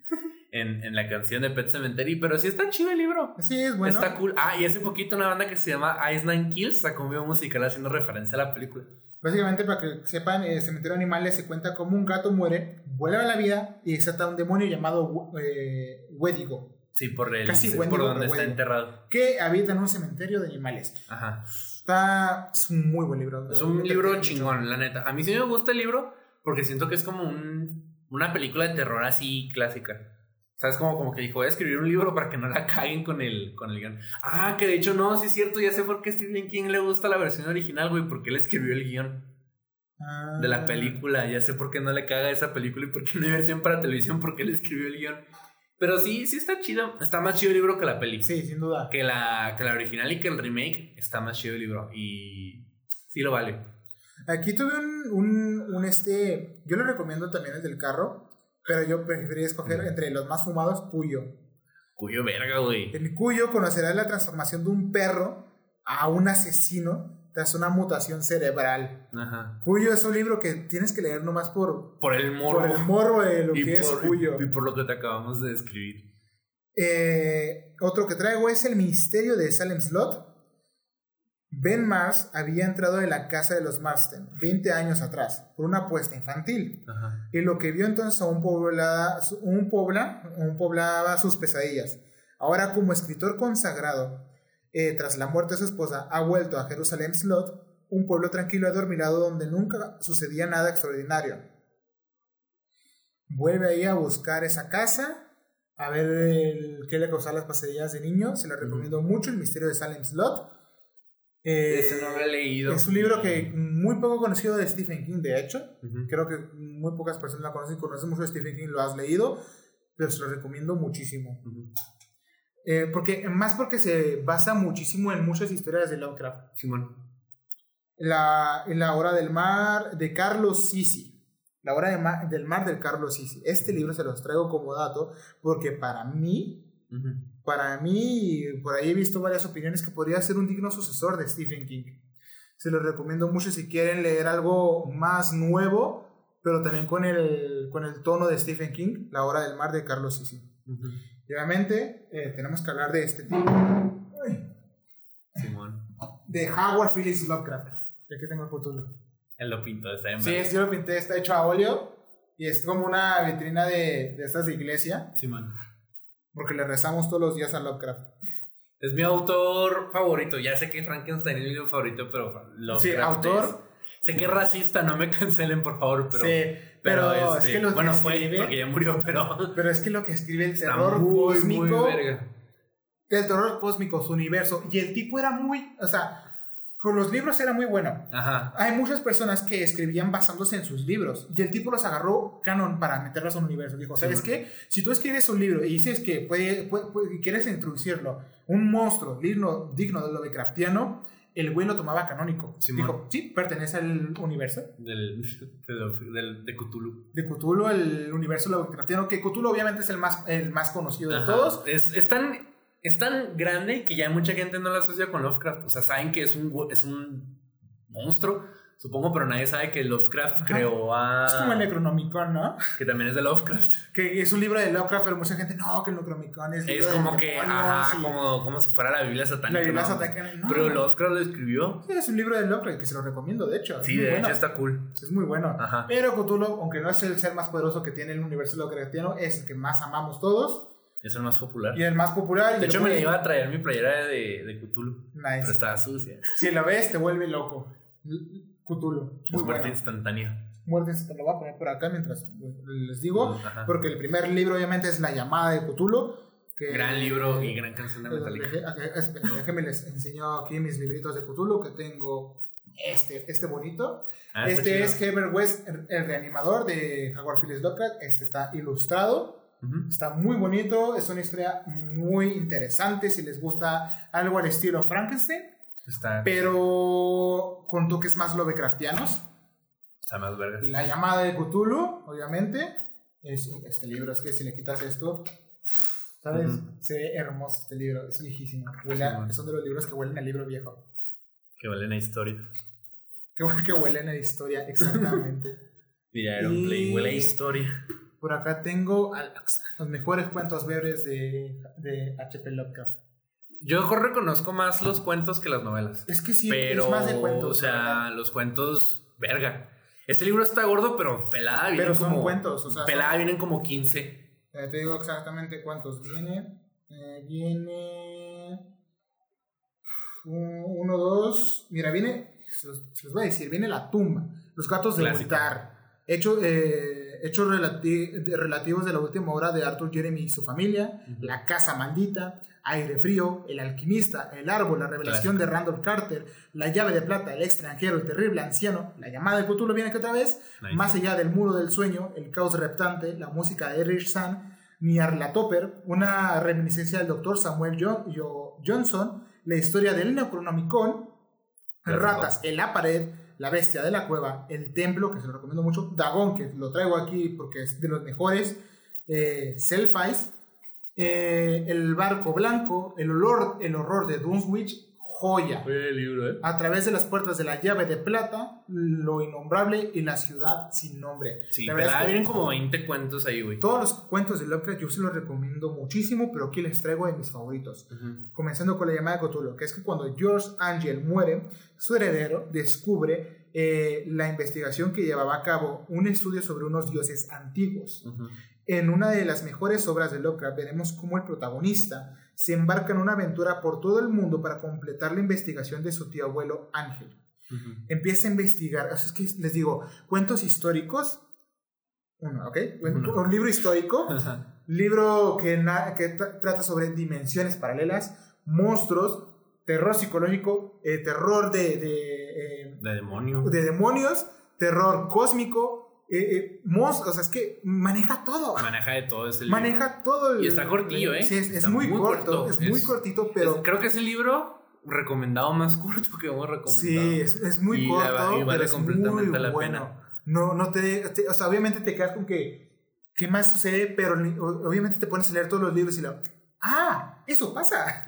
en, en la canción de Pet Cemetery. Pero sí está chido el libro. Sí, es bueno. Está cool. Ah, y hace poquito una banda que se llama Ice Nine Kills sacó un video musical haciendo referencia a la película. Básicamente, para que sepan, el cementerio de animales se cuenta como un gato muere, vuelve a la vida y exata un demonio llamado eh, Sí, por el Casi por Wendigo, donde está Wendigo. enterrado. que habita en un cementerio de animales. Ajá. Está. Es un muy buen libro. Es un libro mucho. chingón, la neta. A mí sí me gusta el libro porque siento que es como un, una película de terror así clásica. ¿Sabes? Como, como que dijo, voy a escribir un libro para que no la caguen con el, con el guion. Ah, que de hecho no, sí es cierto, ya sé por qué Stephen King le gusta la versión original, güey, porque él escribió el guion Ah. de la película. Ya sé por qué no le caga esa película y por qué no hay versión para televisión, porque él escribió el guion. Pero sí, sí está chido. Está más chido el libro que la peli. Sí, sin duda. Que la, que la original y que el remake está más chido el libro. Y sí lo vale. Aquí tuve un, un, un este. Yo lo recomiendo también el del carro, pero yo preferiría escoger Mm. entre los más fumados Cuyo. Cuyo verga, güey. En Cuyo conocerás la transformación de un perro a un asesino tras una mutación cerebral. Ajá. Cuyo es un libro que tienes que leer nomás por, Por el morbo. por el morbo de lo y, que es Cuyo. y, y por lo que te acabamos de describir. Eh, otro que traigo es El Misterio de Salem Slot. Ben Mars había entrado en la casa de los Marston 20 años atrás por una apuesta infantil. Ajá. Y lo que vio entonces a un poblada, un pobla, un poblaba sus pesadillas. Ahora como escritor consagrado, eh, tras la muerte de su esposa, ha vuelto a Jerusalén Slot, un pueblo tranquilo y adormilado donde nunca sucedía nada extraordinario. Vuelve ahí a buscar esa casa, a ver el- qué le causaba las pesadillas de niño. Se le recomiendo mucho, El misterio de Salem Slot. Eh, Ese no lo he leído. es un libro que muy poco conocido de Stephen King, de hecho. Creo que muy pocas personas la conocen. Conoces mucho de Stephen King, lo has leído, pero se lo recomiendo muchísimo. Eh, porque, más porque se basa muchísimo en muchas historias de Lovecraft. Simón. La, la hora del mar de Carlos Sisi. La hora de ma- del mar del Carlos Sisi. Este libro se los traigo como dato porque para mí, para mí, por ahí he visto varias opiniones que podría ser un digno sucesor de Stephen King. Se los recomiendo mucho si quieren leer algo más nuevo, pero también con el, con el tono de Stephen King, La hora del mar de Carlos Sisi. Ujú. Y obviamente eh, tenemos que hablar de este tipo. Ay, Simón. De Howard Phillips Lovecraft. Y aquí tengo el Cthulhu. Él lo pintó, está en Sí, este yo lo pinté, está hecho a óleo. Y es como una vitrina de, de estas de iglesia. Simón. Porque le rezamos todos los días a Lovecraft. Es mi autor favorito. Ya sé que Frankenstein es mi favorito, pero Lovecraft Sí, autor. es- Sé que es racista, no me cancelen, por favor, pero. sí, pero, este, es que lo bueno, que fue escribe, porque ya murió, pero. Pero es que lo que escribe el terror muy, cósmico. muy verga. El terror cósmico, su universo. Y el tipo era muy. O sea, con los libros era muy bueno. Ajá. Hay muchas personas que escribían basándose en sus libros. Y el tipo los agarró canon para meterlos a un universo. Dijo: ¿Sabes Sí, qué? Si tú escribes un libro y dices que puede, puede- puede- quieres introducirlo, un monstruo digno, digno de Lovecraftiano, el güey lo tomaba canónico. Simón. Dijo: Sí, pertenece al universo. Del, del, del- de Cthulhu. de Cthulhu, el universo Lovecraftiano, que Cthulhu obviamente es el más, el más conocido de todos. Es, es tan, es tan grande que ya mucha gente no lo asocia con Lovecraft. O sea, saben que es un, es un monstruo, supongo, pero nadie sabe que Lovecraft Ajá. creó a. Es como el Necronomicon, ¿no? Que también es de Lovecraft. Que es un libro de Lovecraft, pero mucha gente, no, que el Necronomicon es libro Es de como que, ajá, y como, como si fuera la Biblia satánica. La Biblia ¿no? satánica, no. Pero Lovecraft lo escribió. Sí, es un libro de Lovecraft que se lo recomiendo, de hecho. Sí, de bueno. hecho está cool. Es muy bueno. Ajá. Pero Cthulhu, aunque no es el ser más poderoso que tiene el universo Lovecraftiano, es el que más amamos todos Es el más popular. y el más popular. De hecho, me la iba a traer mi playera de, de Cthulhu. Pero Nice. estaba sucia. Si lo ves, te vuelve loco. Cthulhu. Es muerte bueno. instantánea. Muerte, te lo voy a poner por acá mientras les digo. Ajá. Porque el primer libro, obviamente, es La llamada de Cthulhu. Que, Gran libro y gran canción de Eh, Metallica. Déjenme les enseño aquí mis libritos de Cthulhu que tengo. Este, este bonito. Ah, este chido. es Herbert West, el, reanimador de Howard Phillips Lovecraft. Este está ilustrado. Ujú. Está muy bonito, es una historia muy interesante si les gusta algo al estilo Frankenstein, Está, pero con toques más Lovecraftianos. está más vergas. La llamada de Cthulhu, obviamente. Es este libro, es que si le quitas esto, ¿sabes? Se ve hermoso este libro, es viejísimo. Huele a- Sí, bueno. son de los libros que huelen a libro viejo. Que valen a historia. Que, que huelen a historia, exactamente. Mira, un Y-. Huele a historia. Por acá tengo los mejores cuentos breves de, de H.P. Lovecraft. Yo reconozco más los cuentos que las novelas. Es que sí, pero, es más de cuentos. o sea, los cuentos, verga. Este libro está gordo, pero pelada vienen pero son como. cuentos, o sea, son- pelada vienen como 15. Eh, te digo exactamente cuántos viene. Eh, viene. un- Uno, dos. Mira, viene. Se los, se los voy a decir. Viene La Tumba. Los gatos de. Voltar. Hecho, eh, hechos relati- relativos de la última obra de Arthur Jeremy y su familia. La Casa Maldita. Aire Frío. El Alquimista. El Árbol. La Revelación de Randolph Carter. La Llave de Plata. El Extranjero. El Terrible Anciano. La Llamada de Cthulhu viene aquí otra vez. Nice. Más allá del muro del sueño, el caos reptante, la música de Erich San, Nyarlathotep, una reminiscencia del doctor Samuel Jo- Jo- Johnson, la historia del Necronomicon. Ratas en la pared, la bestia de la cueva, el templo, que se lo recomiendo mucho, Dagon, que lo traigo aquí porque es de los mejores, eh, Selfies, eh, el barco blanco, el olor, el horror de Dunswich, joya. Oye, el libro, ¿eh? A través de las puertas de la llave de plata, lo innombrable y la ciudad sin nombre. Sí, La verdad vienen como 20 cuentos ahí, güey. todos los cuentos de Lovecraft yo se los recomiendo muchísimo, pero aquí les traigo de mis favoritos. Ujú. Comenzando con la llamada de Cthulhu, que es que cuando George Angel muere, su heredero descubre eh, la investigación que llevaba a cabo un estudio sobre unos dioses antiguos. Ujú. En una de las mejores obras de Lovecraft veremos cómo el protagonista se embarca en una aventura por todo el mundo para completar la investigación de su tío abuelo Ángel. Empieza a investigar, o sea, es que les digo, cuentos históricos, uno, ¿ok? Un, Uno. un libro histórico, libro que, na- que tra- trata sobre dimensiones paralelas, monstruos, terror psicológico, eh, terror de, de, eh, De demonio. de demonios, terror cósmico, eh, eh, o sea, es que maneja todo. Maneja de todo ese libro. Maneja todo. el- Y está cortillo, ¿eh? Sí, es, es muy, muy corto, corto. es muy Es- cortito, pero Es- creo que es el libro recomendado más corto que hemos recomendado. sí, es, es muy Y corto, la- y vale pero es completamente muy la bueno. pena. No, no te, te- o sea, obviamente te quedas con que, ¿qué más sucede? Pero obviamente te pones a leer todos los libros y lo, ah, eso pasa.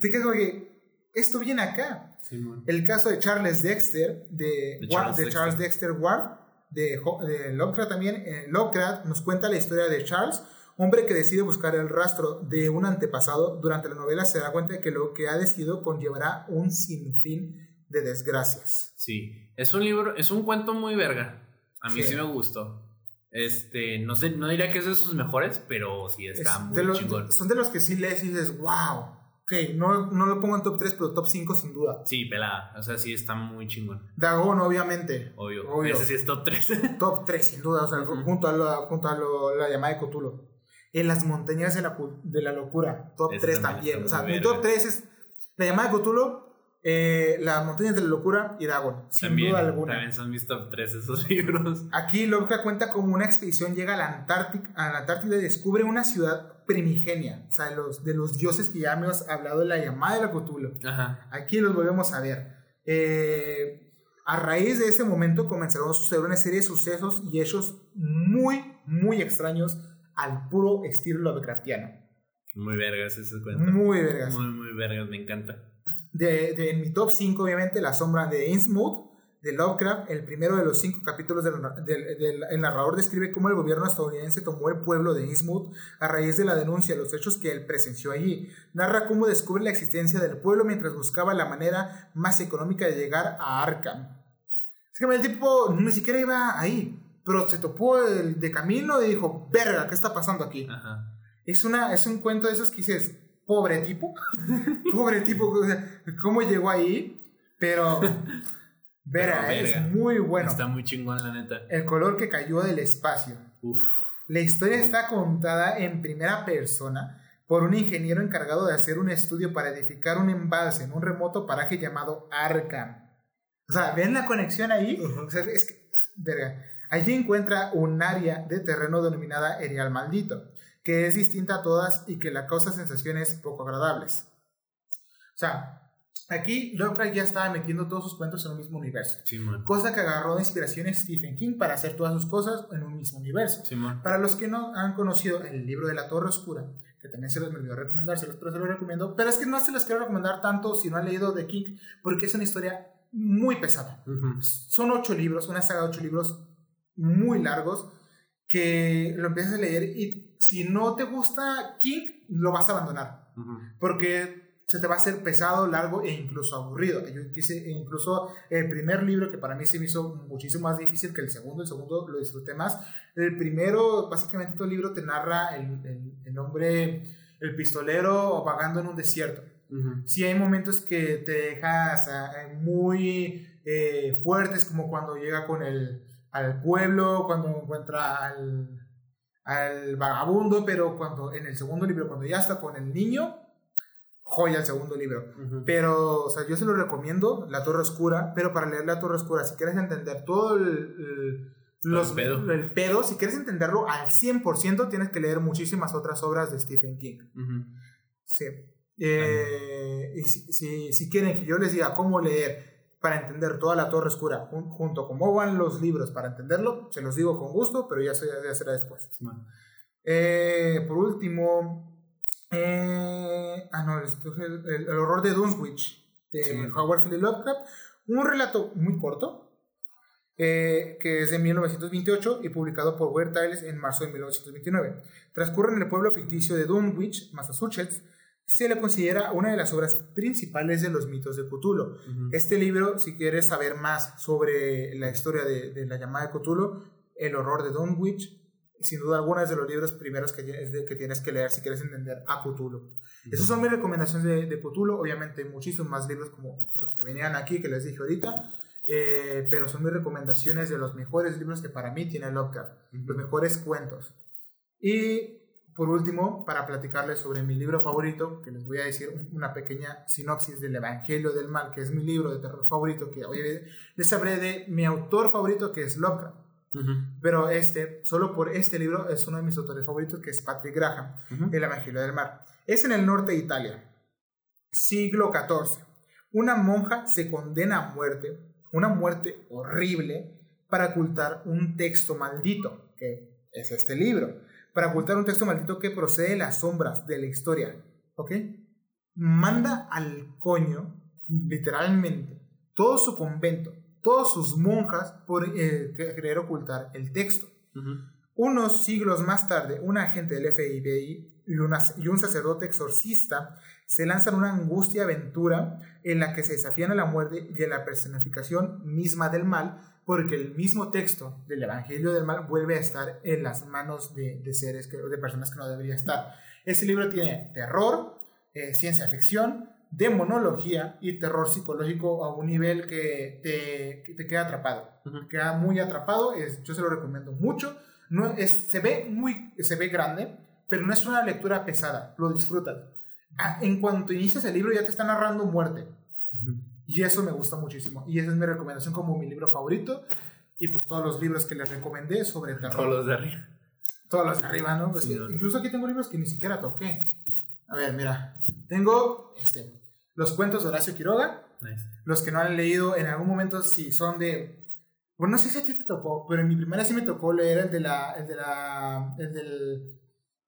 Te quedas como que, esto viene acá. El caso de Charles Dexter, de, De Ward- Charles de Dexter. Charles Dexter Ward, de, Lovecraft también. eh, Lovecraft nos cuenta la historia de Charles, hombre que decide buscar el rastro de un antepasado. Durante la novela se da cuenta de que lo que ha decidido conllevará un sinfín de desgracias. Sí, es un libro, es un cuento muy verga. A mí Sí. sí, me gustó. Este, no sé, no diría que es de sus mejores, pero sí está Es muy de los- chingón. son de los que sí lees y dices, wow. Ok, no, no lo pongo en top 3, pero top 5 sin duda. Sí, pelada. O sea, sí está muy chingón. Dagon, obviamente. Obvio. Obvio. Ese sí es top 3. Top 3, sin duda, o sea, junto a, la, junto a lo- la llamada de Cthulhu. En las montañas de la, de la locura, top Ese 3 también O sea, mi top 3 es la llamada de Cthulhu, eh, las montañas de la locura y Dagon, sin también, duda alguna. también son mis top 3 esos libros. Aquí Lovecraft cuenta como una expedición llega a la, Antártica, a la Antártida y descubre una ciudad primigenia, o sea, de los, de los dioses que ya hemos hablado de la llamada de la Cthulhu. Ajá. Aquí los volvemos a ver. Eh, a raíz de ese momento comenzaron a suceder una serie de sucesos y hechos muy, muy extraños al puro estilo Lovecraftiano. Muy vergas ese cuento. Muy vergas. Muy, muy vergas, me encanta. De, de- en mi top 5, obviamente, La sombra de Innsmouth, de Lovecraft, el primero de los cinco capítulos del, del- del- el narrador describe cómo el gobierno estadounidense tomó el pueblo de Innsmouth a raíz de la denuncia de los hechos que él presenció allí. Narra cómo descubre la existencia del pueblo mientras buscaba la manera más económica de llegar a Arkham. Es que el tipo ni siquiera iba ahí, pero se topó el de camino y dijo, verga, ¿qué está pasando aquí? Ajá. Es, una, es un cuento de esos que dices, pobre tipo, pobre tipo, ¿cómo llegó ahí? Pero, verá, Pero, es verga. muy bueno. Está muy chingón, la neta. El color que cayó del espacio. Uf. La historia está contada en primera persona por un ingeniero encargado de hacer un estudio para edificar un embalse en un remoto paraje llamado Arkham. O sea, ¿ven la conexión ahí? O sea, es que, verga. Allí encuentra un área de terreno denominada Erial Maldito. que es distinta a todas y que la causa sensaciones poco agradables. O sea, Aquí Lovecraft ya estaba metiendo todos sus cuentos en un mismo universo. cosa que agarró de inspiración a Stephen King para hacer todas sus cosas en un mismo universo. para los que no han conocido el libro de la Torre Oscura, que también se los me olvidó recomendárselos, pero se los recomiendo. Pero es que no se los quiero recomendar tanto si no han leído The King, porque es una historia muy pesada. Son ocho libros, una saga de ocho libros muy largos, que lo empiezas a leer y si no te gusta King, lo vas a abandonar. Porque se te va a hacer pesado, largo e incluso aburrido. Yo quise, incluso el primer libro que para mí se me hizo muchísimo más difícil que el segundo, el segundo lo disfruté más. El primero, básicamente todo el libro te narra el, el, hombre, el pistolero vagando en un desierto. Sí hay momentos que te dejas muy eh, fuertes, como cuando llega con el, al pueblo, cuando encuentra al, al vagabundo, pero cuando en el segundo libro, cuando ya está con el niño, joya el segundo libro. Pero, o sea, yo se lo recomiendo, La Torre Oscura, pero para leer La Torre Oscura, si quieres entender todo el, los, el, pedo. si quieres entenderlo al 100%, tienes que leer muchísimas otras obras de Stephen King. Sí. Eh, y si, si, quieren que yo les diga cómo leer para entender toda la Torre Oscura, junto con cómo van los libros para entenderlo, se los digo con gusto, pero ya, ya será después. Eh, por último, eh, ah, no, el, horror de Dunswich, de Howard Philip Lovecraft. Un relato muy corto, eh, que es de 1928 y publicado por Weird Tales en marzo de 1929. Transcurre en el pueblo ficticio de Dunwich, Massachusetts. Se le considera una de las obras principales de los mitos de Cthulhu. Este libro, si quieres saber más sobre la historia de, de la llamada de Cthulhu, El horror de Dunwich, sin duda alguna es de los libros primeros que, que tienes que leer si quieres entender a Cthulhu. Esas son mis recomendaciones de, de Cthulhu. Obviamente, muchísimos más libros como los que venían aquí, que les dije ahorita. Eh, pero son mis recomendaciones de los mejores libros que para mí tiene Lovecraft, los mejores cuentos. Y por último, para platicarles sobre mi libro favorito, que les voy a decir una pequeña sinopsis del Evangelio del Mal, que es mi libro de terror favorito, que hoy les hablé de mi autor favorito, que es Lovecraft. Pero este, solo por este libro, es uno de mis autores favoritos, que es Patrick Graham, El Evangelio del Mar. Es en el norte de Italia, siglo XIV. Una monja se condena a muerte, una muerte horrible, para ocultar un texto maldito, que es este libro. Para ocultar un texto maldito que procede de las sombras de la historia. ¿Ok? Manda al coño, literalmente, todo su convento, todas sus monjas por eh, querer ocultar el texto. Unos siglos más tarde, un agente del FBI y, y, un sacerdote exorcista se lanzan una angustia aventura en la que se desafían a la muerte y a la personificación misma del mal, porque el mismo texto del Evangelio del Mal vuelve a estar en las manos de, seres, que, de personas que no debería estar. Este libro tiene terror, eh, ciencia ficción, demonología y terror psicológico a un nivel que te, te queda atrapado. Queda muy atrapado, es, yo se lo recomiendo mucho. No, es, se, ve muy, se ve grande, pero no es una lectura pesada, lo disfrutas. Ah, en cuanto inicias el libro ya te está narrando muerte. Y eso me gusta muchísimo. Y esa es mi recomendación como mi libro favorito. Y pues todos los libros que les recomendé sobre terror. Todos los de arriba. Todos los de arriba, ¿no? Pues incluso aquí tengo libros que ni siquiera toqué. A ver, mira. Tengo este, los cuentos de Horacio Quiroga. Los que no han leído en algún momento, si son de. Bueno, no sé si a ti te tocó, pero en mi primera sí me tocó leer el de la. El de la. El del.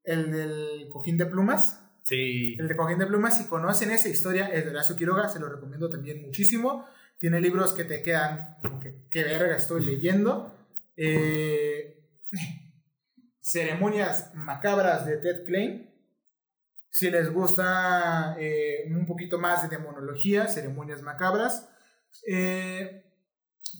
El del cojín de plumas. Sí. El de cojín de plumas. Si conocen esa historia, el de Horacio Quiroga, se lo recomiendo también muchísimo. Tiene libros que te quedan como que, qué verga estoy leyendo. Eh, ceremonias macabras de Ted Klein. Si les gusta eh, un poquito más de demonología, ceremonias macabras. Eh,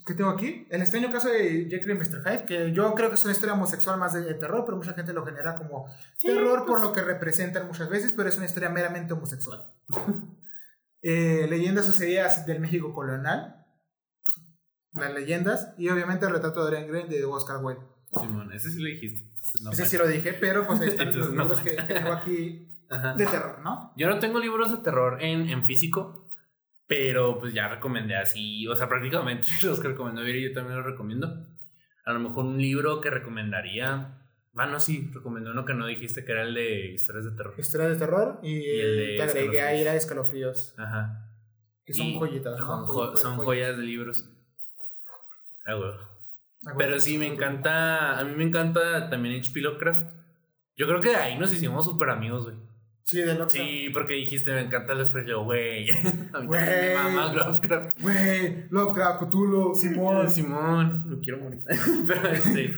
¿Qué tengo aquí? El extraño caso de Jekyll y Mr. Hyde, que yo creo que es una historia homosexual más de, terror, pero mucha gente lo genera como terror por pues lo que representan muchas veces, pero es una historia meramente homosexual. eh, leyendas sucedidas del México colonial, las leyendas, y obviamente el retrato de Dorian Gray de Oscar Wilde. Simón, ese sí lo dijiste. ese sí lo dije, pero pues ahí están los libros que tengo aquí de terror, ¿no? Yo no tengo libros de terror en, en físico, pero pues ya recomendé así, o sea, prácticamente los que recomendó yo también los recomiendo. A lo mejor un libro que recomendaría, Ah, no, sí, recomendé uno que no dijiste que era el de historias de terror. Historias de terror y, Y el de te agregué ahí la de escalofríos. Ajá. Que son Y joyitas. ¿no? Son, Joy- jo- joy- son joy- joyas de libros. Ah. Ah, bueno. Pero sí, me encanta. A mí me encanta también H.P. Lovecraft. Yo creo que de ahí nos hicimos súper amigos, güey. Sí, de Lovecraft. Sí, porque dijiste, me encanta Lovecraft. Yo, güey. A mí me mama Lovecraft. Güey, Lovecraft, Cthulhu, Simón. Simón, no quiero morir. pero este.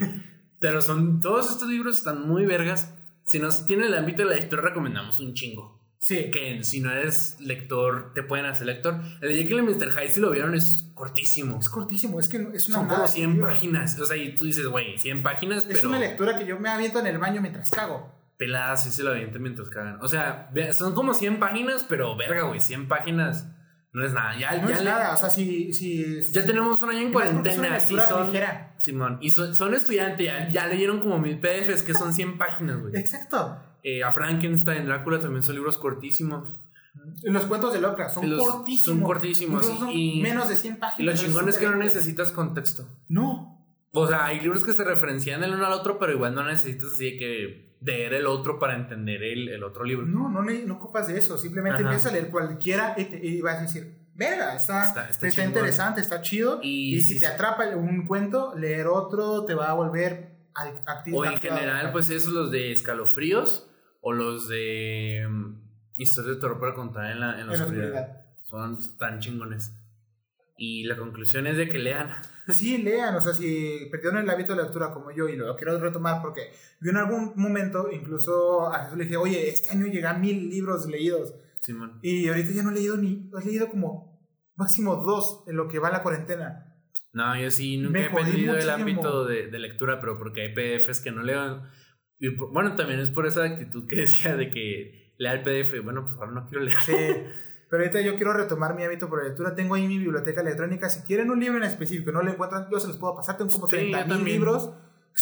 Pero son. Todos estos libros están muy vergas. Si nos tiene el ámbito de la historia, recomendamos un chingo. Sí. Que si no eres lector, te pueden hacer lector. El de Jekyll y Mr. Hyde, si lo vieron, es cortísimo. Es cortísimo, es que es una Son nada, como 100 libro. páginas. O sea, y tú dices, güey, 100 páginas, Es pero una lectura que yo me aviento en el baño mientras cago. Peladas y se lo avientan mientras cagan. O sea, son como 100 páginas, pero verga, güey, 100 páginas no es nada. Ya, No ya es le- nada, o sea, si... si Ya tenemos un año en cuarentena. Sí, son. ligera. Simón. Y son, son estudiantes, ya, ya leyeron como mil PDFs, que son 100 páginas, güey. Exacto. Eh, a Frankenstein, Drácula también son libros cortísimos. Los cuentos de Lovecraft son los- cortísimos. son cortísimos, son y- menos de 100 páginas. Y lo es chingón es que no necesitas contexto. No. O sea, hay libros que se referencian el uno al otro, pero igual no necesitas así de que leer el otro para entender el, el otro libro. No, no, le- no ocupas de eso. Simplemente Ajá. empiezas a leer cualquiera y, te- y vas a decir, verga, está, Está- está, interesante, está chido. Y Y, si te atrapa un cuento, leer otro te va a volver activo. O en general, pues esos los de escalofríos o los de mm, historias de terror para contar en la, en la en la oscuridad. oscuridad. Son tan chingones. Y la conclusión es de que lean. Sí, lean, o sea, si perdieron el hábito de lectura como yo y lo quiero retomar porque yo en algún momento incluso a Jesús le dije, oye, este año llegan mil libros leídos Simón. y ahorita ya no he leído ni, he leído como máximo dos en lo que va la cuarentena. No, yo sí nunca Me he perdido el ámbito de, de lectura, pero porque hay PDFs que no leo. Y bueno, también es por esa actitud que decía de que lea el PDF. Bueno, pues ahora no quiero leer. Sí, pero ahorita yo quiero retomar mi hábito por la lectura. Tengo ahí mi biblioteca electrónica. Si quieren un libro en específico no lo encuentran, yo se los puedo pasar. Tengo como Sí, 30 yo mil libros.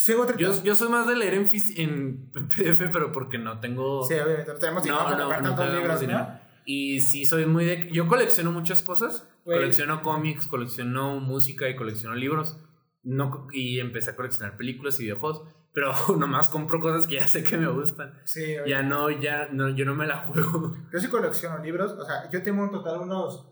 Tengo 30 Yo, yo soy más de leer en, en, PDF, pero porque no tengo. Sí, obviamente, no tenemos dinero no, para no, comprar no tantos libros, dinero. Y sí, soy muy de. Yo colecciono muchas cosas. Güey. Colecciono cómics, colecciono música y colecciono libros. No, y empecé a coleccionar películas y videojuegos. Pero nomás compro cosas que ya sé que me gustan. Sí, obviamente. Ya no, ya no, yo no me la juego. Yo sí colecciono libros. O sea, yo tengo en total unos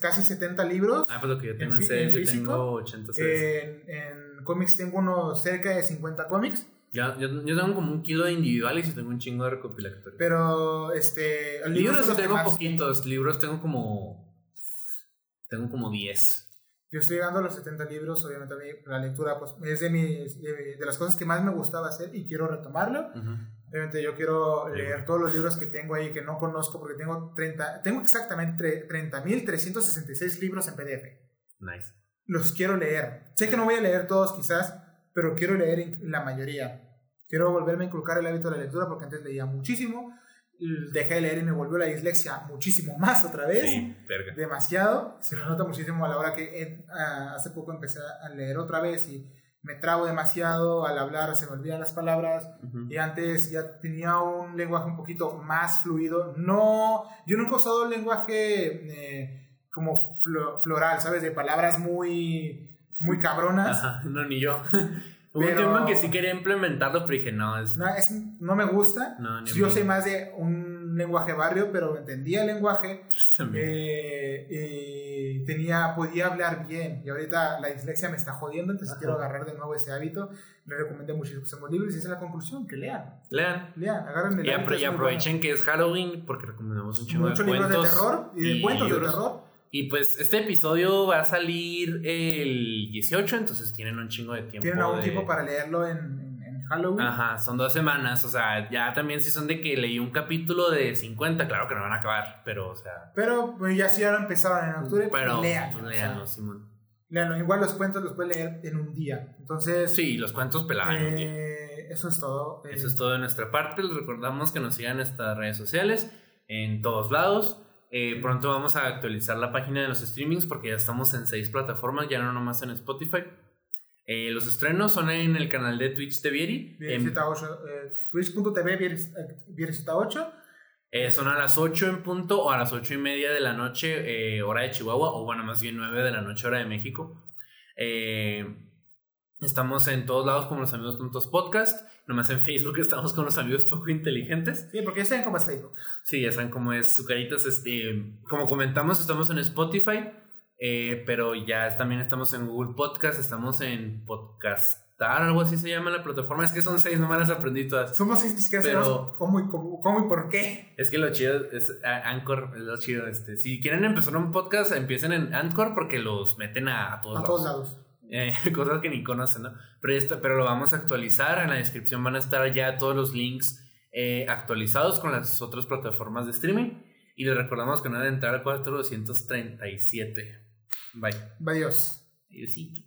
casi 70 libros. Ah, pues lo que yo tengo en, series, yo físico? tengo 80 series. En, en cómics tengo unos cerca de 50 cómics. Ya- yo, yo tengo como un kilo de individuales y tengo un chingo de recopilatorios. Pero, este. libros que tengo poquitos, libros tengo como. Tengo como 10. Yo estoy llegando a los 70 libros, obviamente a mí la lectura pues, es de, mis, de, de las cosas que más me gustaba hacer y quiero retomarlo. Ujú. Obviamente yo quiero leer todos los libros que tengo ahí que no conozco porque tengo 30, tengo exactamente tre- 30.366 libros en PDF. Nice. Los quiero leer. Sé que no voy a leer todos quizás, pero quiero leer la mayoría. Quiero volverme a inculcar el hábito de la lectura porque antes leía muchísimo. Dejé de leer y me volvió la dislexia muchísimo más otra vez Sí, demasiado. Se me nota muchísimo a la hora que hace poco empecé a leer otra vez y me trabo demasiado al hablar, se me olvidan las palabras. Y antes ya tenía un lenguaje un poquito más fluido. No, yo nunca he usado el lenguaje eh, como flo- floral, ¿sabes? De palabras muy, muy cabronas. Ajá, no, ni yo. Hubo un tiempo en que sí quería implementarlo, pero dije, no, es. No, es- no me gusta. No, ni yo soy más de un lenguaje barrio, pero entendía el lenguaje. Eh, y tenía, podía hablar bien. Y ahorita la dislexia me está jodiendo, entonces Ajá. quiero agarrar de nuevo ese hábito. Les recomendé muchísimos libros y esa es la conclusión, que lean. Lean. Lean, agarren el Y, apro- y aprovechen que es Halloween porque recomendamos un bueno. chingo de libros de cuentos. terror y de cuentos de libros. terror. Y pues este episodio va a salir el 18, entonces tienen un chingo de tiempo. Tienen algún de- tiempo para leerlo en, en- en Halloween. Ajá, son dos semanas, o sea, ya también si son de que leí un capítulo de 50, claro que no van a acabar, pero o sea... Pero pues, ya si ahora empezaron en octubre, Pero lean. pues, léanlo, Simón. Igual los cuentos los pueden leer en un día. Entonces, Sí, los cuentos pelaban. un día. eh, eso es todo. Eh, Eso es todo de nuestra parte. Les recordamos que nos sigan en nuestras redes sociales, en todos lados. Eh, pronto vamos a actualizar la página de los streamings porque ya estamos en seis plataformas, ya no nomás en Spotify. Eh, los estrenos son en el canal de Twitch de Vieri. En- Viernes8, eh, Twitch.tv Viernes- eh, Viernes8. son a las 8 en punto o a las 8 y media de la noche, hora de Chihuahua, o bueno, más bien 9 de la noche, hora de México. Estamos en todos lados como los amigos tontos podcast Nomás en Facebook estamos con los amigos poco inteligentes. Sí, porque ya saben cómo es Facebook. Sí, ya saben cómo es su caritas. Este, como comentamos, estamos en Spotify, eh, pero ya también estamos en Google Podcast, estamos en Podcastar, algo así se llama la plataforma. Es que son seis, no me las aprendí todas. Somos seis, siquiera Pero- cómo y, cómo, cómo y por qué. Es que lo chido es a- Anchor, es lo chido. Este, si quieren empezar un podcast, empiecen en Anchor porque los meten a, a todos A lados. todos lados. Eh, cosas que ni conocen, ¿no? Pero, ya está- pero lo vamos a actualizar. En la descripción van a estar ya todos los links eh, actualizados con las otras plataformas de streaming. Y les recordamos que no deben entrar al 4237. Bye. Adiós. Adiósito.